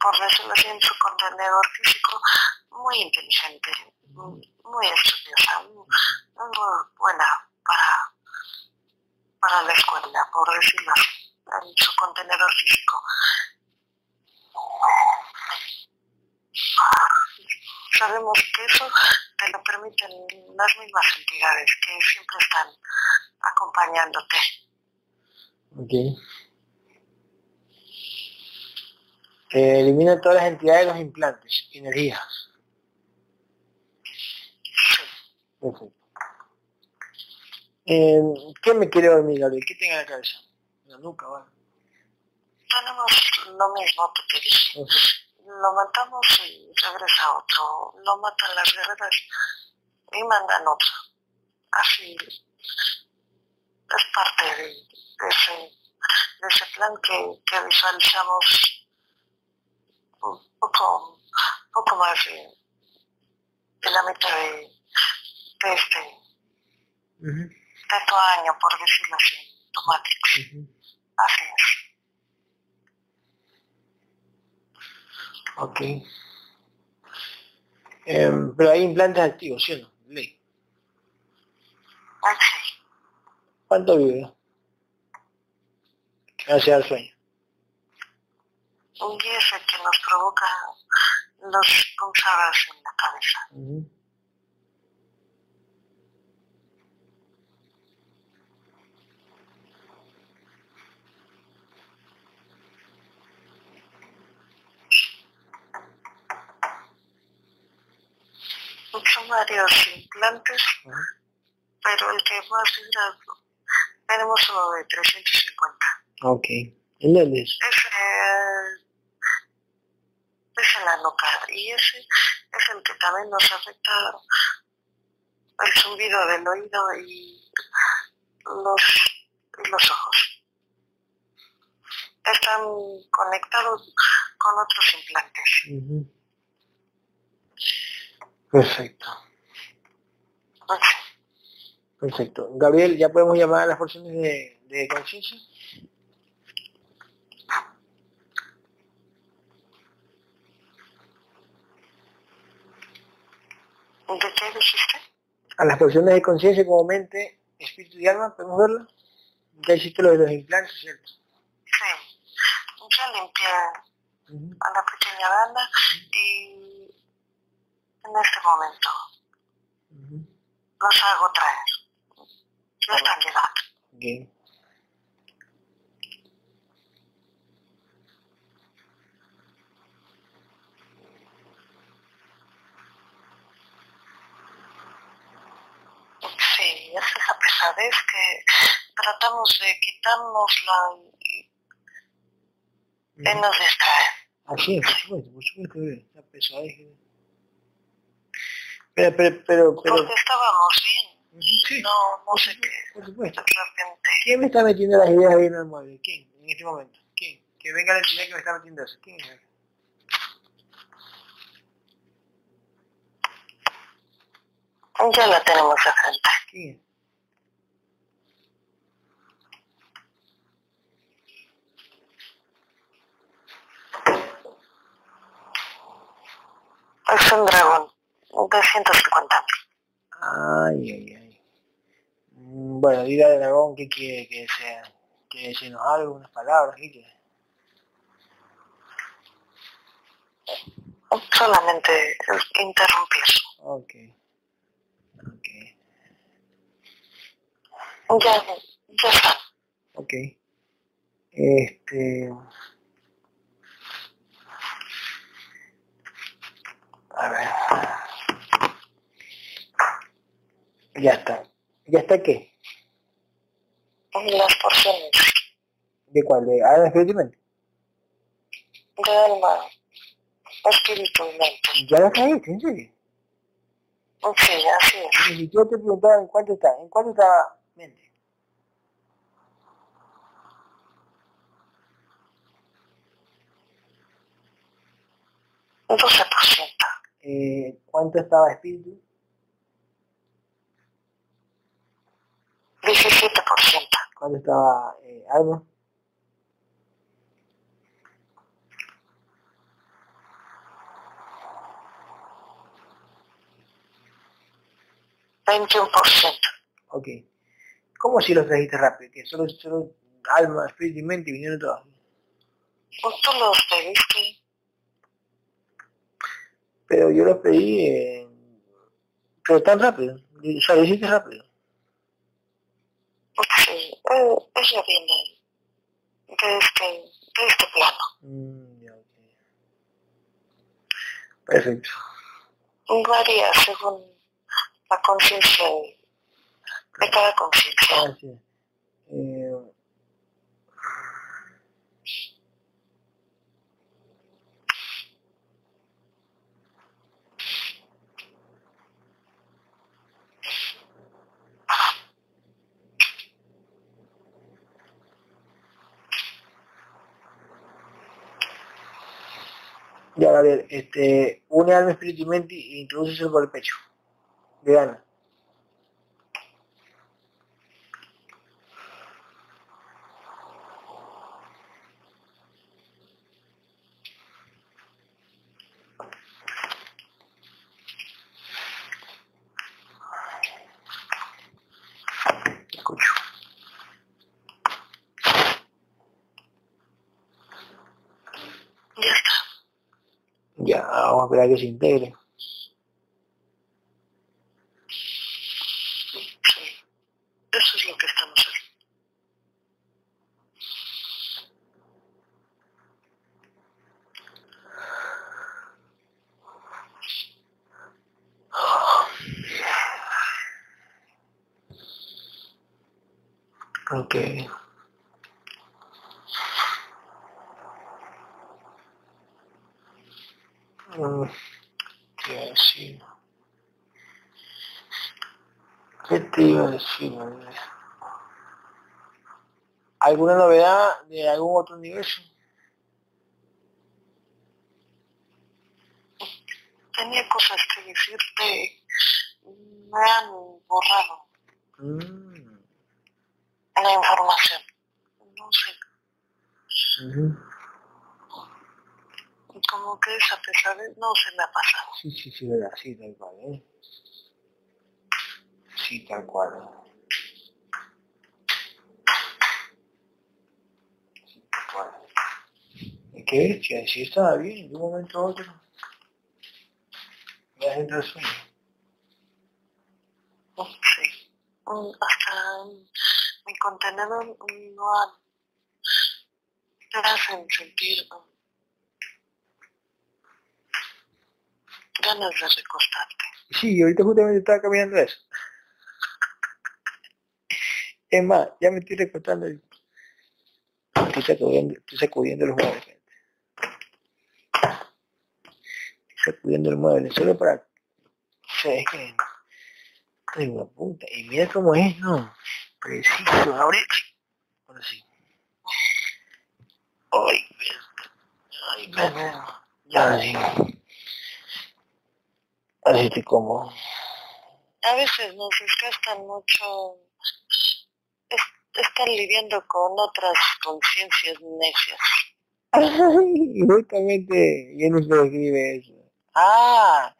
por decirlo así, en su contenedor físico, muy inteligente, muy estudiosa, muy buena para, para la escuela, por decirlo así, en su contenedor físico. Sabemos que eso te lo permiten las mismas entidades que siempre están acompañándote. Ok. Eh, elimina todas las entidades de los implantes, energías. Perfecto. Eh, ¿Qué me quiere dormir, Gabriel? ¿Qué tenga en la cabeza? La nuca, ¿vale? Tenemos lo mismo que te dije. Lo matamos y regresa otro. Lo matan las guerreras y mandan otro. Así es parte de, de ese, de ese plan que, que visualizamos poco, poco más de, de la mitad de, de este, Ujú. de tu año, por decirlo así, tu matrix. Así es. Ok. Eh, pero hay implantes activos, ¿sí o no? Ley. Ah, sí. ¿Cuánto vive? ¿Qué hace al sueño? Un día es el que nos provoca los punzadas en la cabeza. Ujú. Son varios implantes, Ujú. pero el que más dura, tenemos uno de 350. Ok. ¿En dónde es? Es, eh, es en la nuca y ese es el que también nos afecta el zumbido del oído y los, y los ojos. Están conectados con otros implantes. Perfecto. Perfecto. Gabriel, ¿ya podemos llamar a las porciones de, de conciencia? ¿De qué dijiste? A las porciones de conciencia como mente, espíritu y alma, ¿podemos verlo? Ya hiciste lo de los implantes, ¿cierto? Sí. Ya limpié a la pequeña banda y en este momento Ujú. los hago traer. Ya están llegando. Ok. Es esa pesadez que tratamos de quitárnosla y, y nos distrae. Así es, por supuesto, por supuesto. Esa pesadez. que- Pero, pero, pero, pero... Porque estábamos bien. Sí, No, no sé qué. por supuesto. ¿Quién me está metiendo las ideas ahí en el mueble? ¿Quién? En este momento. ¿Quién? Que venga a decirme que me está metiendo eso. ¿Quién es? Ya la tenemos de frente. ¿Quién es? Un dragón de 150 Ay, ay, ay. Mm, Bueno, dile al dragón que quiere que sea. Que decirnos algo, unas palabras, ¿qué quiere? Solamente interrumpir. Ok. Ok. Ya, ya está. Ok. Este... A ver. Ya está. ¿Ya está qué? Las porciones ¿De cuál? ¿De Alma Espiritualmente? de alma, espíritu y mente. ¿Ya la caíste? ¿En serio? Sí, así es. Y yo te preguntaba en cuánto está. ¿En cuánto está mente? Un 12%. Eh, ¿Cuánto estaba espíritu? 17%. ¿Cuánto estaba eh, alma? Veintiún por ciento. Ok. ¿Cómo si los trajiste rápido? Que solo, solo alma, espíritu y mente vinieron todos. Pues tú los. Pero yo los pedí, eh, pero tan rápido. Sea, lo hiciste rápido. Sí, ella viene de este, de este plano. Mm, ya, ok. Perfecto. Varía según la conciencia de cada conciencia. Gracias. Eh, Ya, Gabriel, este, une alma, espíritu y mente y introduce por el pecho. De Ana. Vamos a esperar que se integre. Eso es lo que estamos haciendo. Ok. Mm, ¿Qué iba a decir? ¿Qué te iba a decir? hombre? ¿Alguna novedad de algún otro universo? Tenía cosas que decirte. Me han borrado Mm, la información. No sé. ujú. Como que esa pesadez no se me ha pasado. Sí, sí, sí, verdad, sí, tal cual, ¿eh? Sí, tal cual. Sí, tal cual. ¿Y qué? Si así estaba bien, de un momento a otro. Me das el sueño. Sí. Hasta mi contenedor no ha- te hacen sentir ganas de recostarte. Sí, ahorita justamente estaba caminando eso. Es más, ya me estoy estoy sacudiendo, estoy sacudiendo los muebles. gente. Estoy sacudiendo el mueble, solo para... O sea, es que... Ay, una puta. Y mira cómo es, ¿no? Preciso, ahora... Ahora sí. Ay. Ay, mierda. Ya, sí. Ahora sí estoy cómodo. A veces nos desgastan mucho es- estar lidiando con otras conciencias necias. Ay, justamente, yo no sé escribe eso. Ah,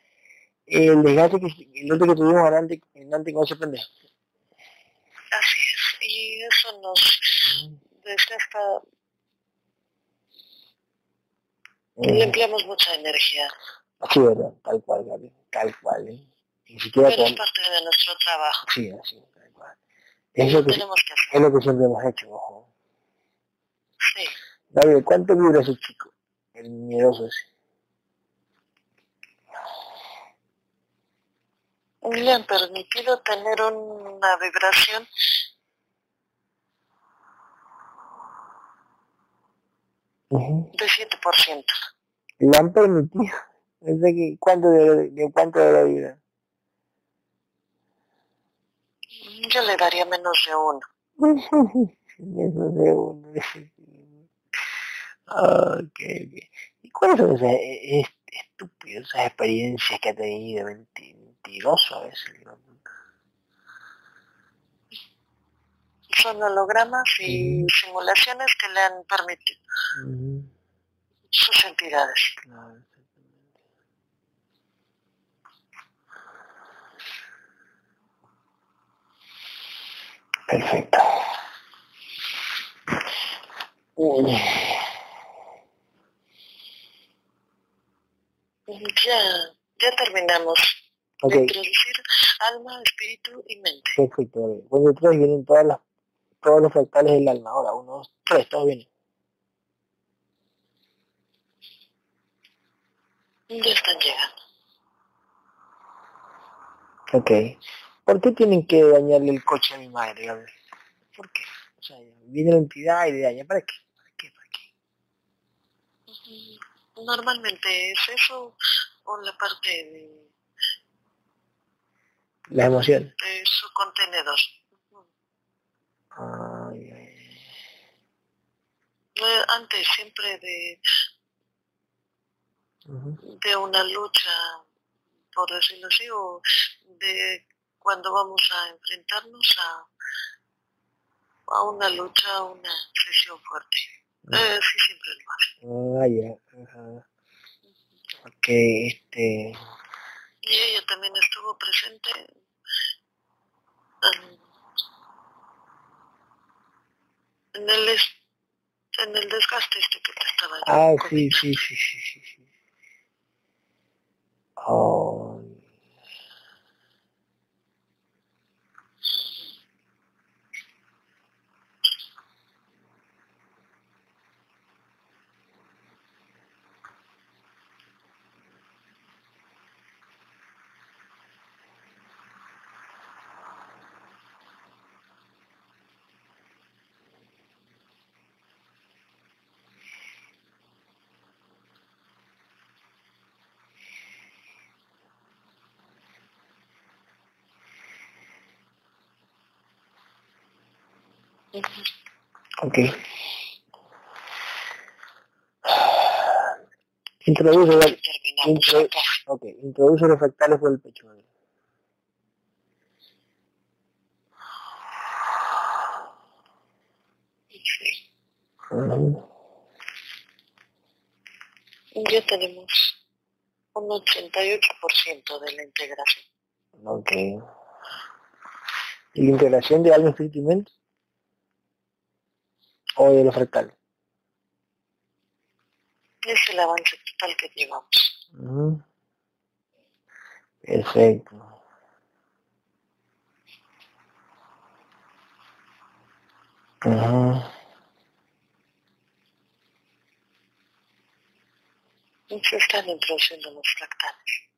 el desgaste que el otro que tuvimos adelante, adelante con ese pendejo. Así es. Y eso nos desgasta, le Eh, empleamos mucha energía. sí, verdad, tal cual, Gaby, tal cual. ¿eh? Ni siquiera Pero es parte de nuestro trabajo. Sí, así, tal cual. Es lo, que, es lo que siempre hemos hecho, ojo. Sí. Gaby, ¿cuánto vibra ese chico? El miedoso ese. Le han permitido tener una vibración Ujú. de 7%. Le han permitido. Sé qué- ¿Cuánto de, de cuánto de la vida? Yo le daría menos de uno. Eso de uno. Ok, ok. ¿Y cuáles son esas eh, est- estúpidas esas experiencias que ha tenido? Menti- Mentiroso a veces. ¿no? Son hologramas y simulaciones que le han permitido Ujú, sus entidades. claro, exactamente. Perfecto. Uy. Ya, ya terminamos Ok, de introducir alma, espíritu y mente. perfecto. Pues detrás vienen todas las, todos los fractales del alma. Ahora, uno, dos, tres, todos vienen. Ya están llegando. Ok. ¿Por qué tienen que dañarle el coche a mi madre, Gabriel? ¿Por qué? O sea, viene la entidad y le daña. ¿Para qué? ¿Para qué? ¿Para qué? Normalmente es eso o la parte de, Las emociones. de su contenedor. Ay, ay. Eh, Antes siempre de, de una lucha, por decirlo así, o de cuando vamos a enfrentarnos a, a una lucha, a una sesión fuerte. Eh, sí, siempre lo hace. Ah, ya. Ajá. Ok, este... Y ella también estuvo presente en, en el en el desgaste este que te estaba Ah, sí, sí, sí, sí. sí. Oh. Ok. Introduce, la, intro, okay. introduce los fractales por el pecho. Sí. Ya tenemos un 88% de la integración. Ok. ¿Y la integración de algo Treatment? O de los fractales? Es el avance total que llevamos. Uh Perfecto. Uh Se están introduciendo los fractales.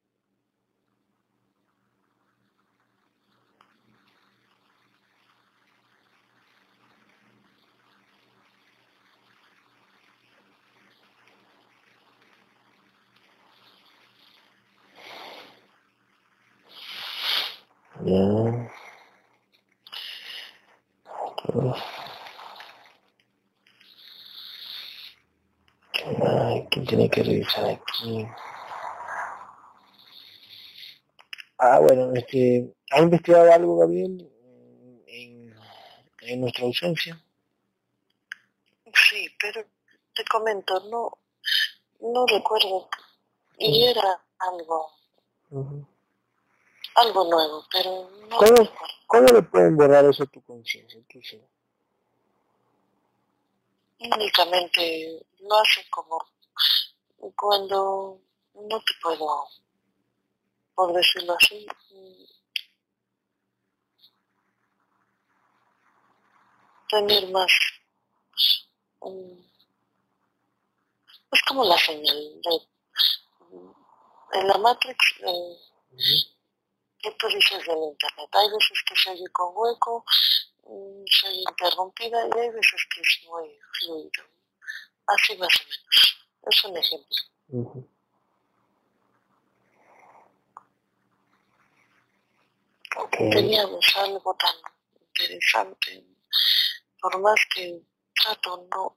Bien. ¿Quién tiene que revisar aquí? Ah, bueno, este, ¿ha investigado algo, Gabriel, en, en nuestra ausencia? Sí, pero te comento, no, no recuerdo. Y era algo algo nuevo, pero no ¿Cómo, ¿Cómo le pueden borrar eso a tu conciencia? Únicamente lo hace como cuando no te puedo, por decirlo así, tener más es como la señal de en la Matrix eh, ¿Qué tú dices del Internet? Hay veces que se oye con hueco, mm, se oye interrumpida y hay veces que es muy fluido. Así más o menos. Es un ejemplo. Teníamos algo tan interesante. Por más que trato, no,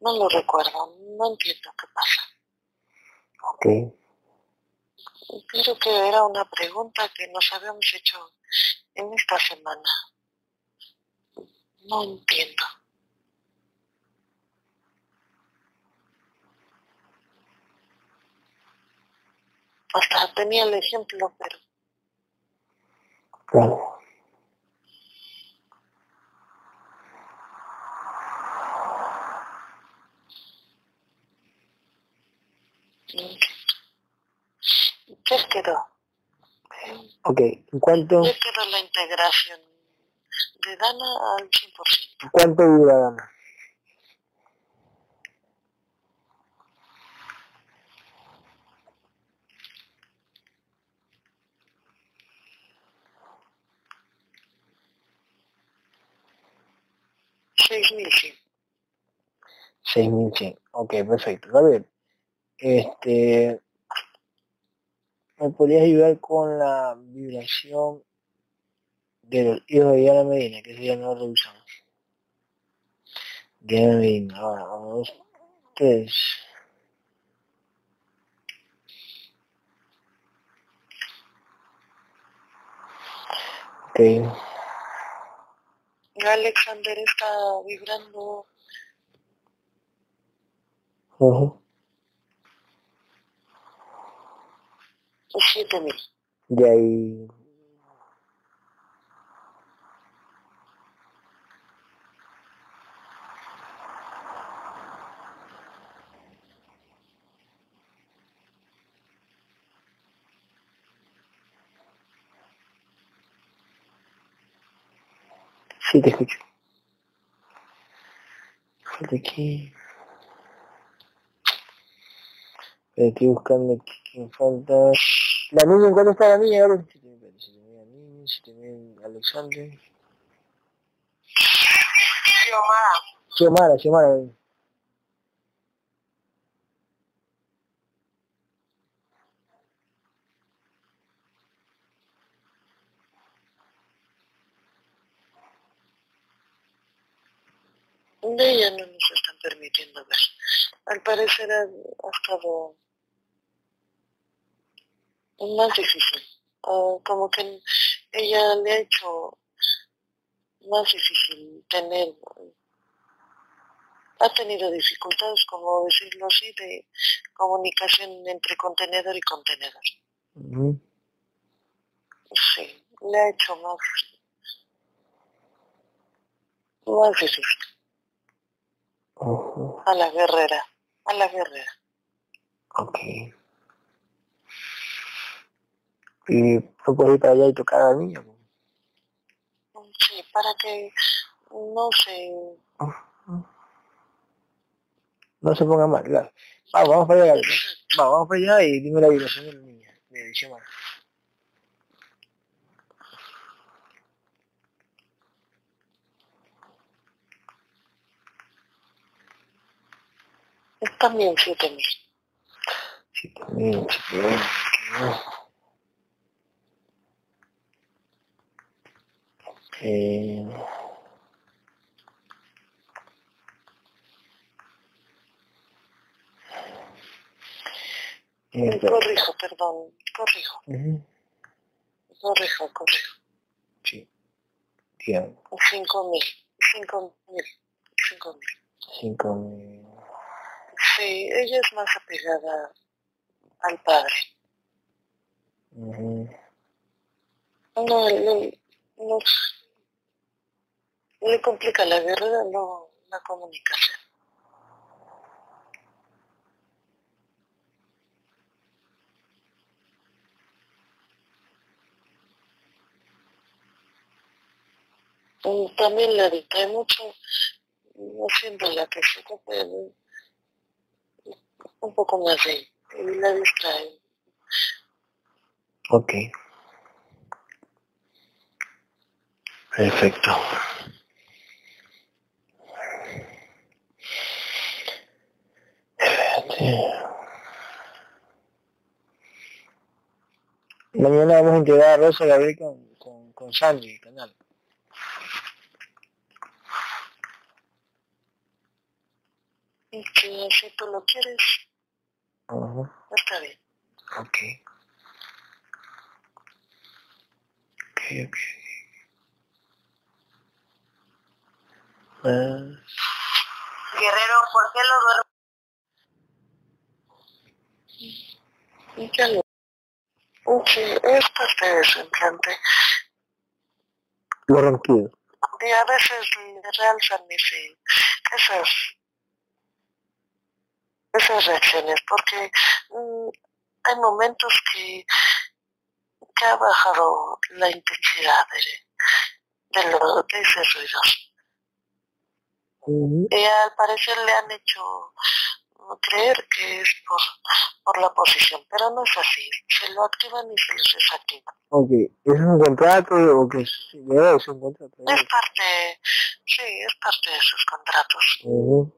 no lo recuerdo. No entiendo qué pasa. Okay. Creo que era una pregunta que nos habíamos hecho en esta semana. No entiendo. Hasta tenía el ejemplo, pero... Claro. ¿Qué quedó? Ok, ¿en cuánto? ¿Qué quedó la integración de Dana al 100%? ¿Cuánto dura Dana? Seis mil cien. Seis mil cien. Ok, perfecto. A ver, este, ¿Me podrías ayudar con la vibración de los hijos de Diana Medina, que ya no lo usamos? Diana Medina, ahora, dos, tres. Ok. Alexander está vibrando. Uh y 7 mil. Ahí... Sí, te escucho. De aquí. Estoy buscando quién falta. La niña, ¿en está la niña? Ahora, si tenía la niña, si tenía Alexandre. Xiomara. Xiomara, Xiomara. De ella no nos están permitiendo ver. Al parecer ha estado más difícil. Como que ella le ha hecho más difícil tener, ha tenido dificultades, como decirlo así, de comunicación entre contenedor y contenedor. Uh -huh. Sí, le ha hecho más, más difícil. Uh -huh. A la guerrera, a la guerrera. Ok. ¿Y tú puedes ir para allá y tocar a la niña? Sí, para que no se... No se ponga mal, claro. Vamos, vamos para allá. Vamos, vamos para allá y dime la dirección de la niña, de Xiomara. También siete mil. Siete mil, siete mil. Eh, Eh, corrijo, perdón, corrijo. Uh -huh. Corrijo, corrijo. Sí. Bien. Cinco mil, cinco mil, cinco mil. Cinco mil. Sí, ella es más apegada al padre. Uh -huh. No, no, no, le complica la guerra no, la comunicación. Y también le distrae mucho, no siempre la que se ocupe un poco más de y la distrae. Ok. Perfecto. Espérate. Mañana vamos a integrar a Rosa Gabriel con, con, con Sandy, el canal. Y que si tú lo quieres, Uh -huh. está bien. Ok. Ok, ok. Uh, Guerrero, ¿por qué lo duermo? Es parte de su implante. Lo. Y a veces realzan esas, esas reacciones, porque mmm, hay momentos que, que ha bajado la intensidad de, de, lo, de esos ruidos. Uh -huh. Y al parecer le han hecho creer que es por, por la posición, pero no es así. Se lo activan y se los desactivan. Ok, ¿es un contrato o qué es? ¿Es un contrato? Es parte, sí, es parte de sus contratos. Uh -huh.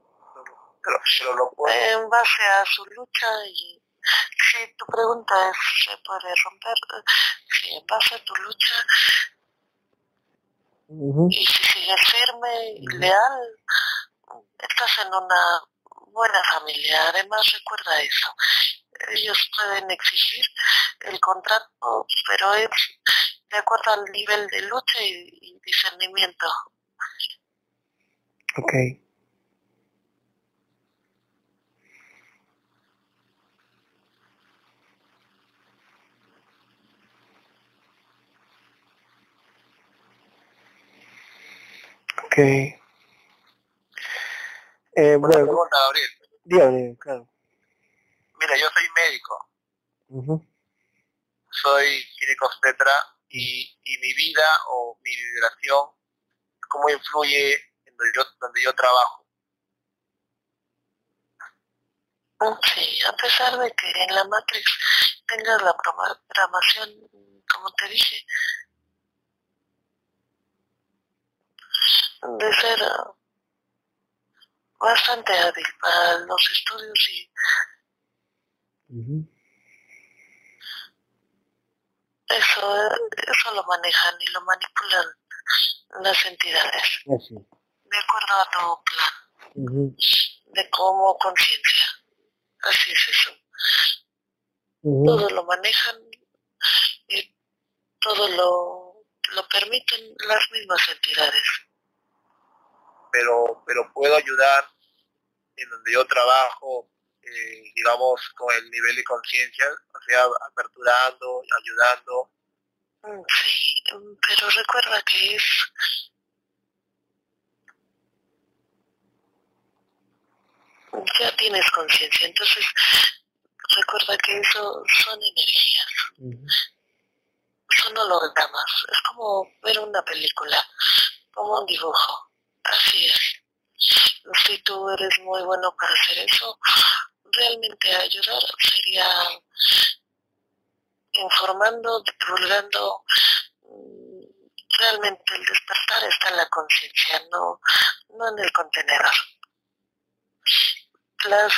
pero, pero lo puede. En base a su lucha y si tu pregunta es, ¿se puede romper? Sí, en base a tu lucha uh -huh. y si sigues firme y leal, estás en una buena familia. Además, recuerda eso. Ellos pueden exigir el contrato, pero es de acuerdo al nivel de lucha y, discernimiento. Ok. Ok. Eh, Una bueno, pregunta, Gabriel. dígame, claro. Mira, yo soy médico, Uh -huh. soy ginecobstetra y, y mi vida o mi vibración cómo influye en donde yo, donde yo trabajo. Sí, a pesar de que en la Matrix tengas la programación, como te dije, de ser bastante hábil para los estudios y eso, eso lo manejan y lo manipulan las entidades. De acuerdo a todo plan. De cómo conciencia. Así es eso. Todo lo manejan y todo lo, lo permiten las mismas entidades. Pero, pero puedo ayudar en donde yo trabajo, eh, digamos, con el nivel de conciencia, o sea, aperturando, ayudando. Mm, sí, pero recuerda que es ya tienes conciencia, entonces recuerda que eso son energías, son hologramas, es como ver una película, como un dibujo, así es. Si tú eres muy bueno para hacer eso, realmente ayudar sería informando, divulgando, mm, realmente el despertar está en la conciencia, no, no en el contenedor las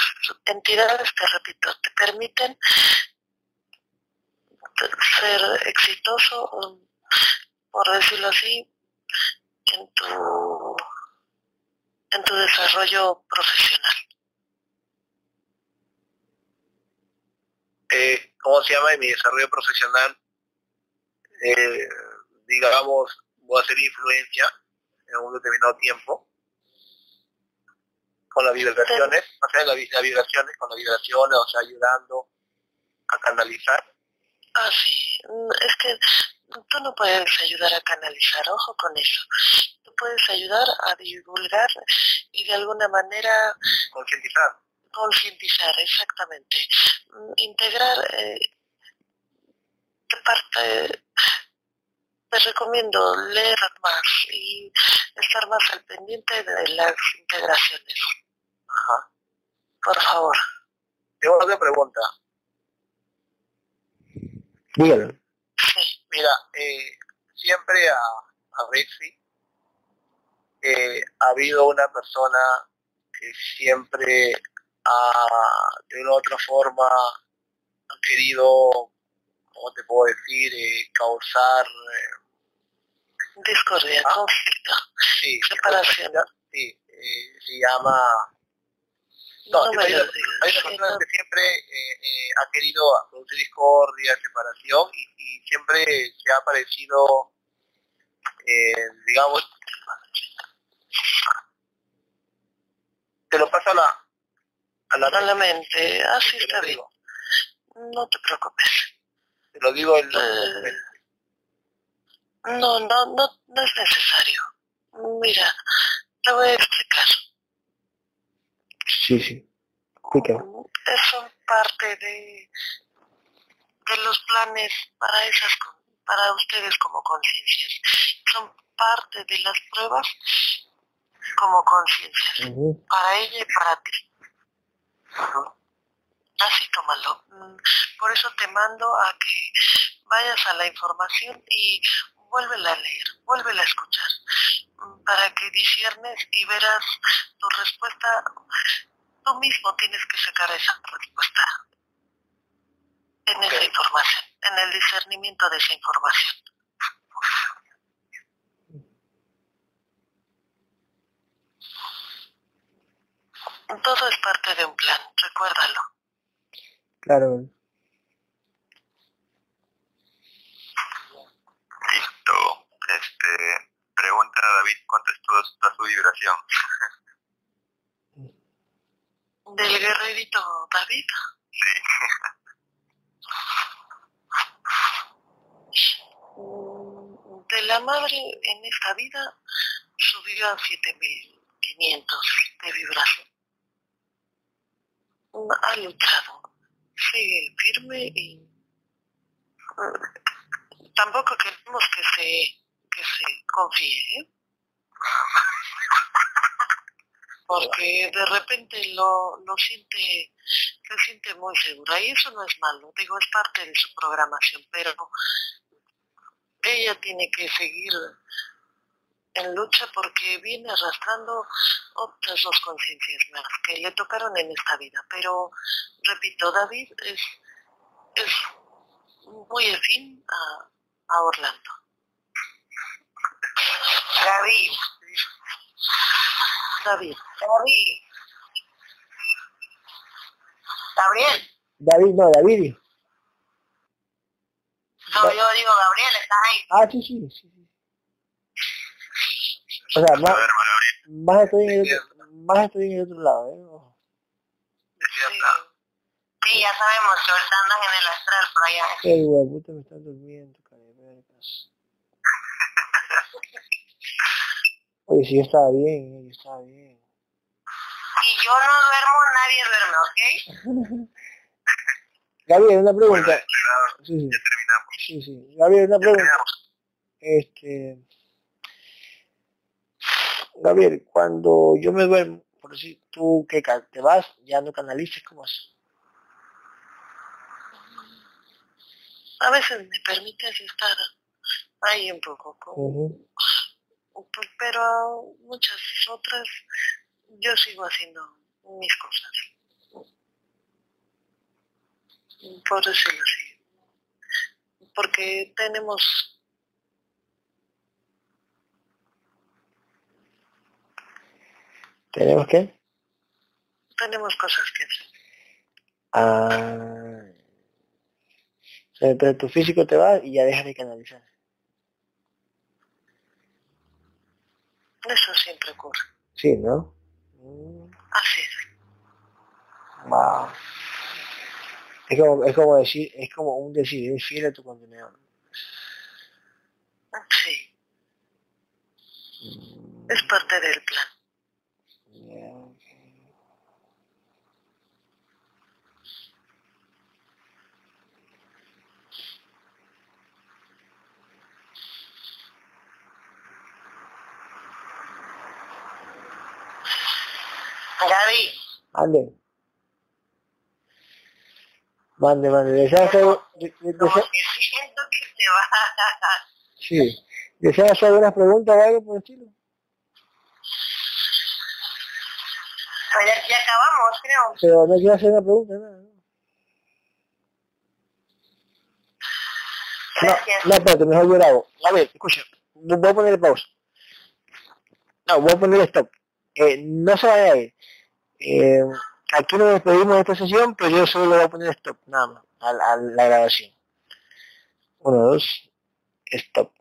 entidades, te repito, te permiten ser exitoso, por decirlo así, en tu, en tu desarrollo profesional. Eh, ¿Cómo se llama? En mi desarrollo profesional, eh, digamos, voy a hacer influencia en un determinado tiempo con las vibraciones, o sea, las, vibraciones, con las vibraciones, o sea, ayudando a canalizar. Ah, sí, es que tú no puedes ayudar a canalizar, ojo con eso. Tú puedes ayudar a divulgar y de alguna manera... Concientizar. Concientizar, exactamente. Mm, integrar... Eh, parte te recomiendo leer más y estar más al pendiente de las integraciones. Ajá. Por favor. Tengo otra pregunta. Dígalo. Mira, eh, siempre a, a Rexy eh, ha habido una persona que siempre ha, de una u otra forma, ha querido, ¿cómo te puedo decir?, eh, causar... Discordia, ah, conflicto, sí, separación. Sí, se llama no, hay, una, persona que siempre eh, eh, ha querido producir discordia, separación y, siempre se ha parecido, eh, digamos, te lo pasa a la, a la, a la mente, así está bien. No te preocupes. Te lo digo en eh, No, no, no, no es necesario. Mira, te voy a explicar. Sí, sí. Son parte de, de los planes para esas para ustedes como conciencias. Son parte de las pruebas como conciencias. Para ella y para ti. Así tómalo. Mm, por eso te mando a que vayas a la información y vuélvela a leer, vuélvela a escuchar, mm, para que disiernes y verás tu respuesta tú mismo tienes que sacar esa respuesta en esa información, en el discernimiento de esa información. Todo es parte de un plan, recuérdalo. Claro. Listo. Este, pregunta a David cuánto es tu vibración. del guerrerito David. Sí. De la madre en esta vida subió a 7500 de vibración. Ha luchado, sigue firme y tampoco queremos que se, que se confíe. ¿eh? Porque de repente lo, lo siente, se siente muy segura y eso no es malo, digo, es parte de su programación, pero ella tiene que seguir en lucha porque viene arrastrando otras dos conciencias más que le tocaron en esta vida. Pero, repito, David es, es muy afín a, a Orlando. David. David. David. Gabriel. David, no, David. No, yo digo Gabriel, ¿estás ahí? Ah, sí, sí, sí. O sea, más, más, estoy en el otro, más estoy en el otro lado, ¿eh? Sí. sí, ya sabemos que ahorita andas en el astral por allá. Qué güey, puta me están durmiendo, carevergas. Oye, sí, yo estaba bien, yo estaba bien. Si yo no duermo, nadie duerme, ¿ok? Gabriel, una pregunta. Sí, sí. Ya terminamos. Sí, sí. Gabriel, una pregunta. Este... Gabriel, cuando yo me duermo, por decir, tú que te vas, ya no canalices, ¿cómo es? A veces me permites estar ahí un poco, como, pero muchas otras yo sigo haciendo mis cosas. Por decirlo así. Porque tenemos ¿Tenemos qué? Tenemos cosas que hacer. Ah. Pero tu físico te va y ya dejas de canalizar. Eso siempre ocurre. Sí, ¿no? Así es. Wow. Es como, es como decir, es como un decir, es fiel a tu contenedor. Sí. Es parte del plan. Gaby. Mande. Mande, mande. ¿Deseas hacer, de, de, Como que siento que te va. Sí. ¿Deseas hacer algunas preguntas o algo por el estilo? Ya, ya acabamos, creo. Pero no quiero hacer una pregunta, nada. No, Gracias. no, espérate, mejor yo hago. A ver, escucha, voy a poner pausa. No, voy a poner stop. Eh, no se vaya a ir. Eh, aquí nos despedimos de esta sesión, pero yo solo le voy a poner stop, nada más, a, a la grabación. Uno, dos, stop.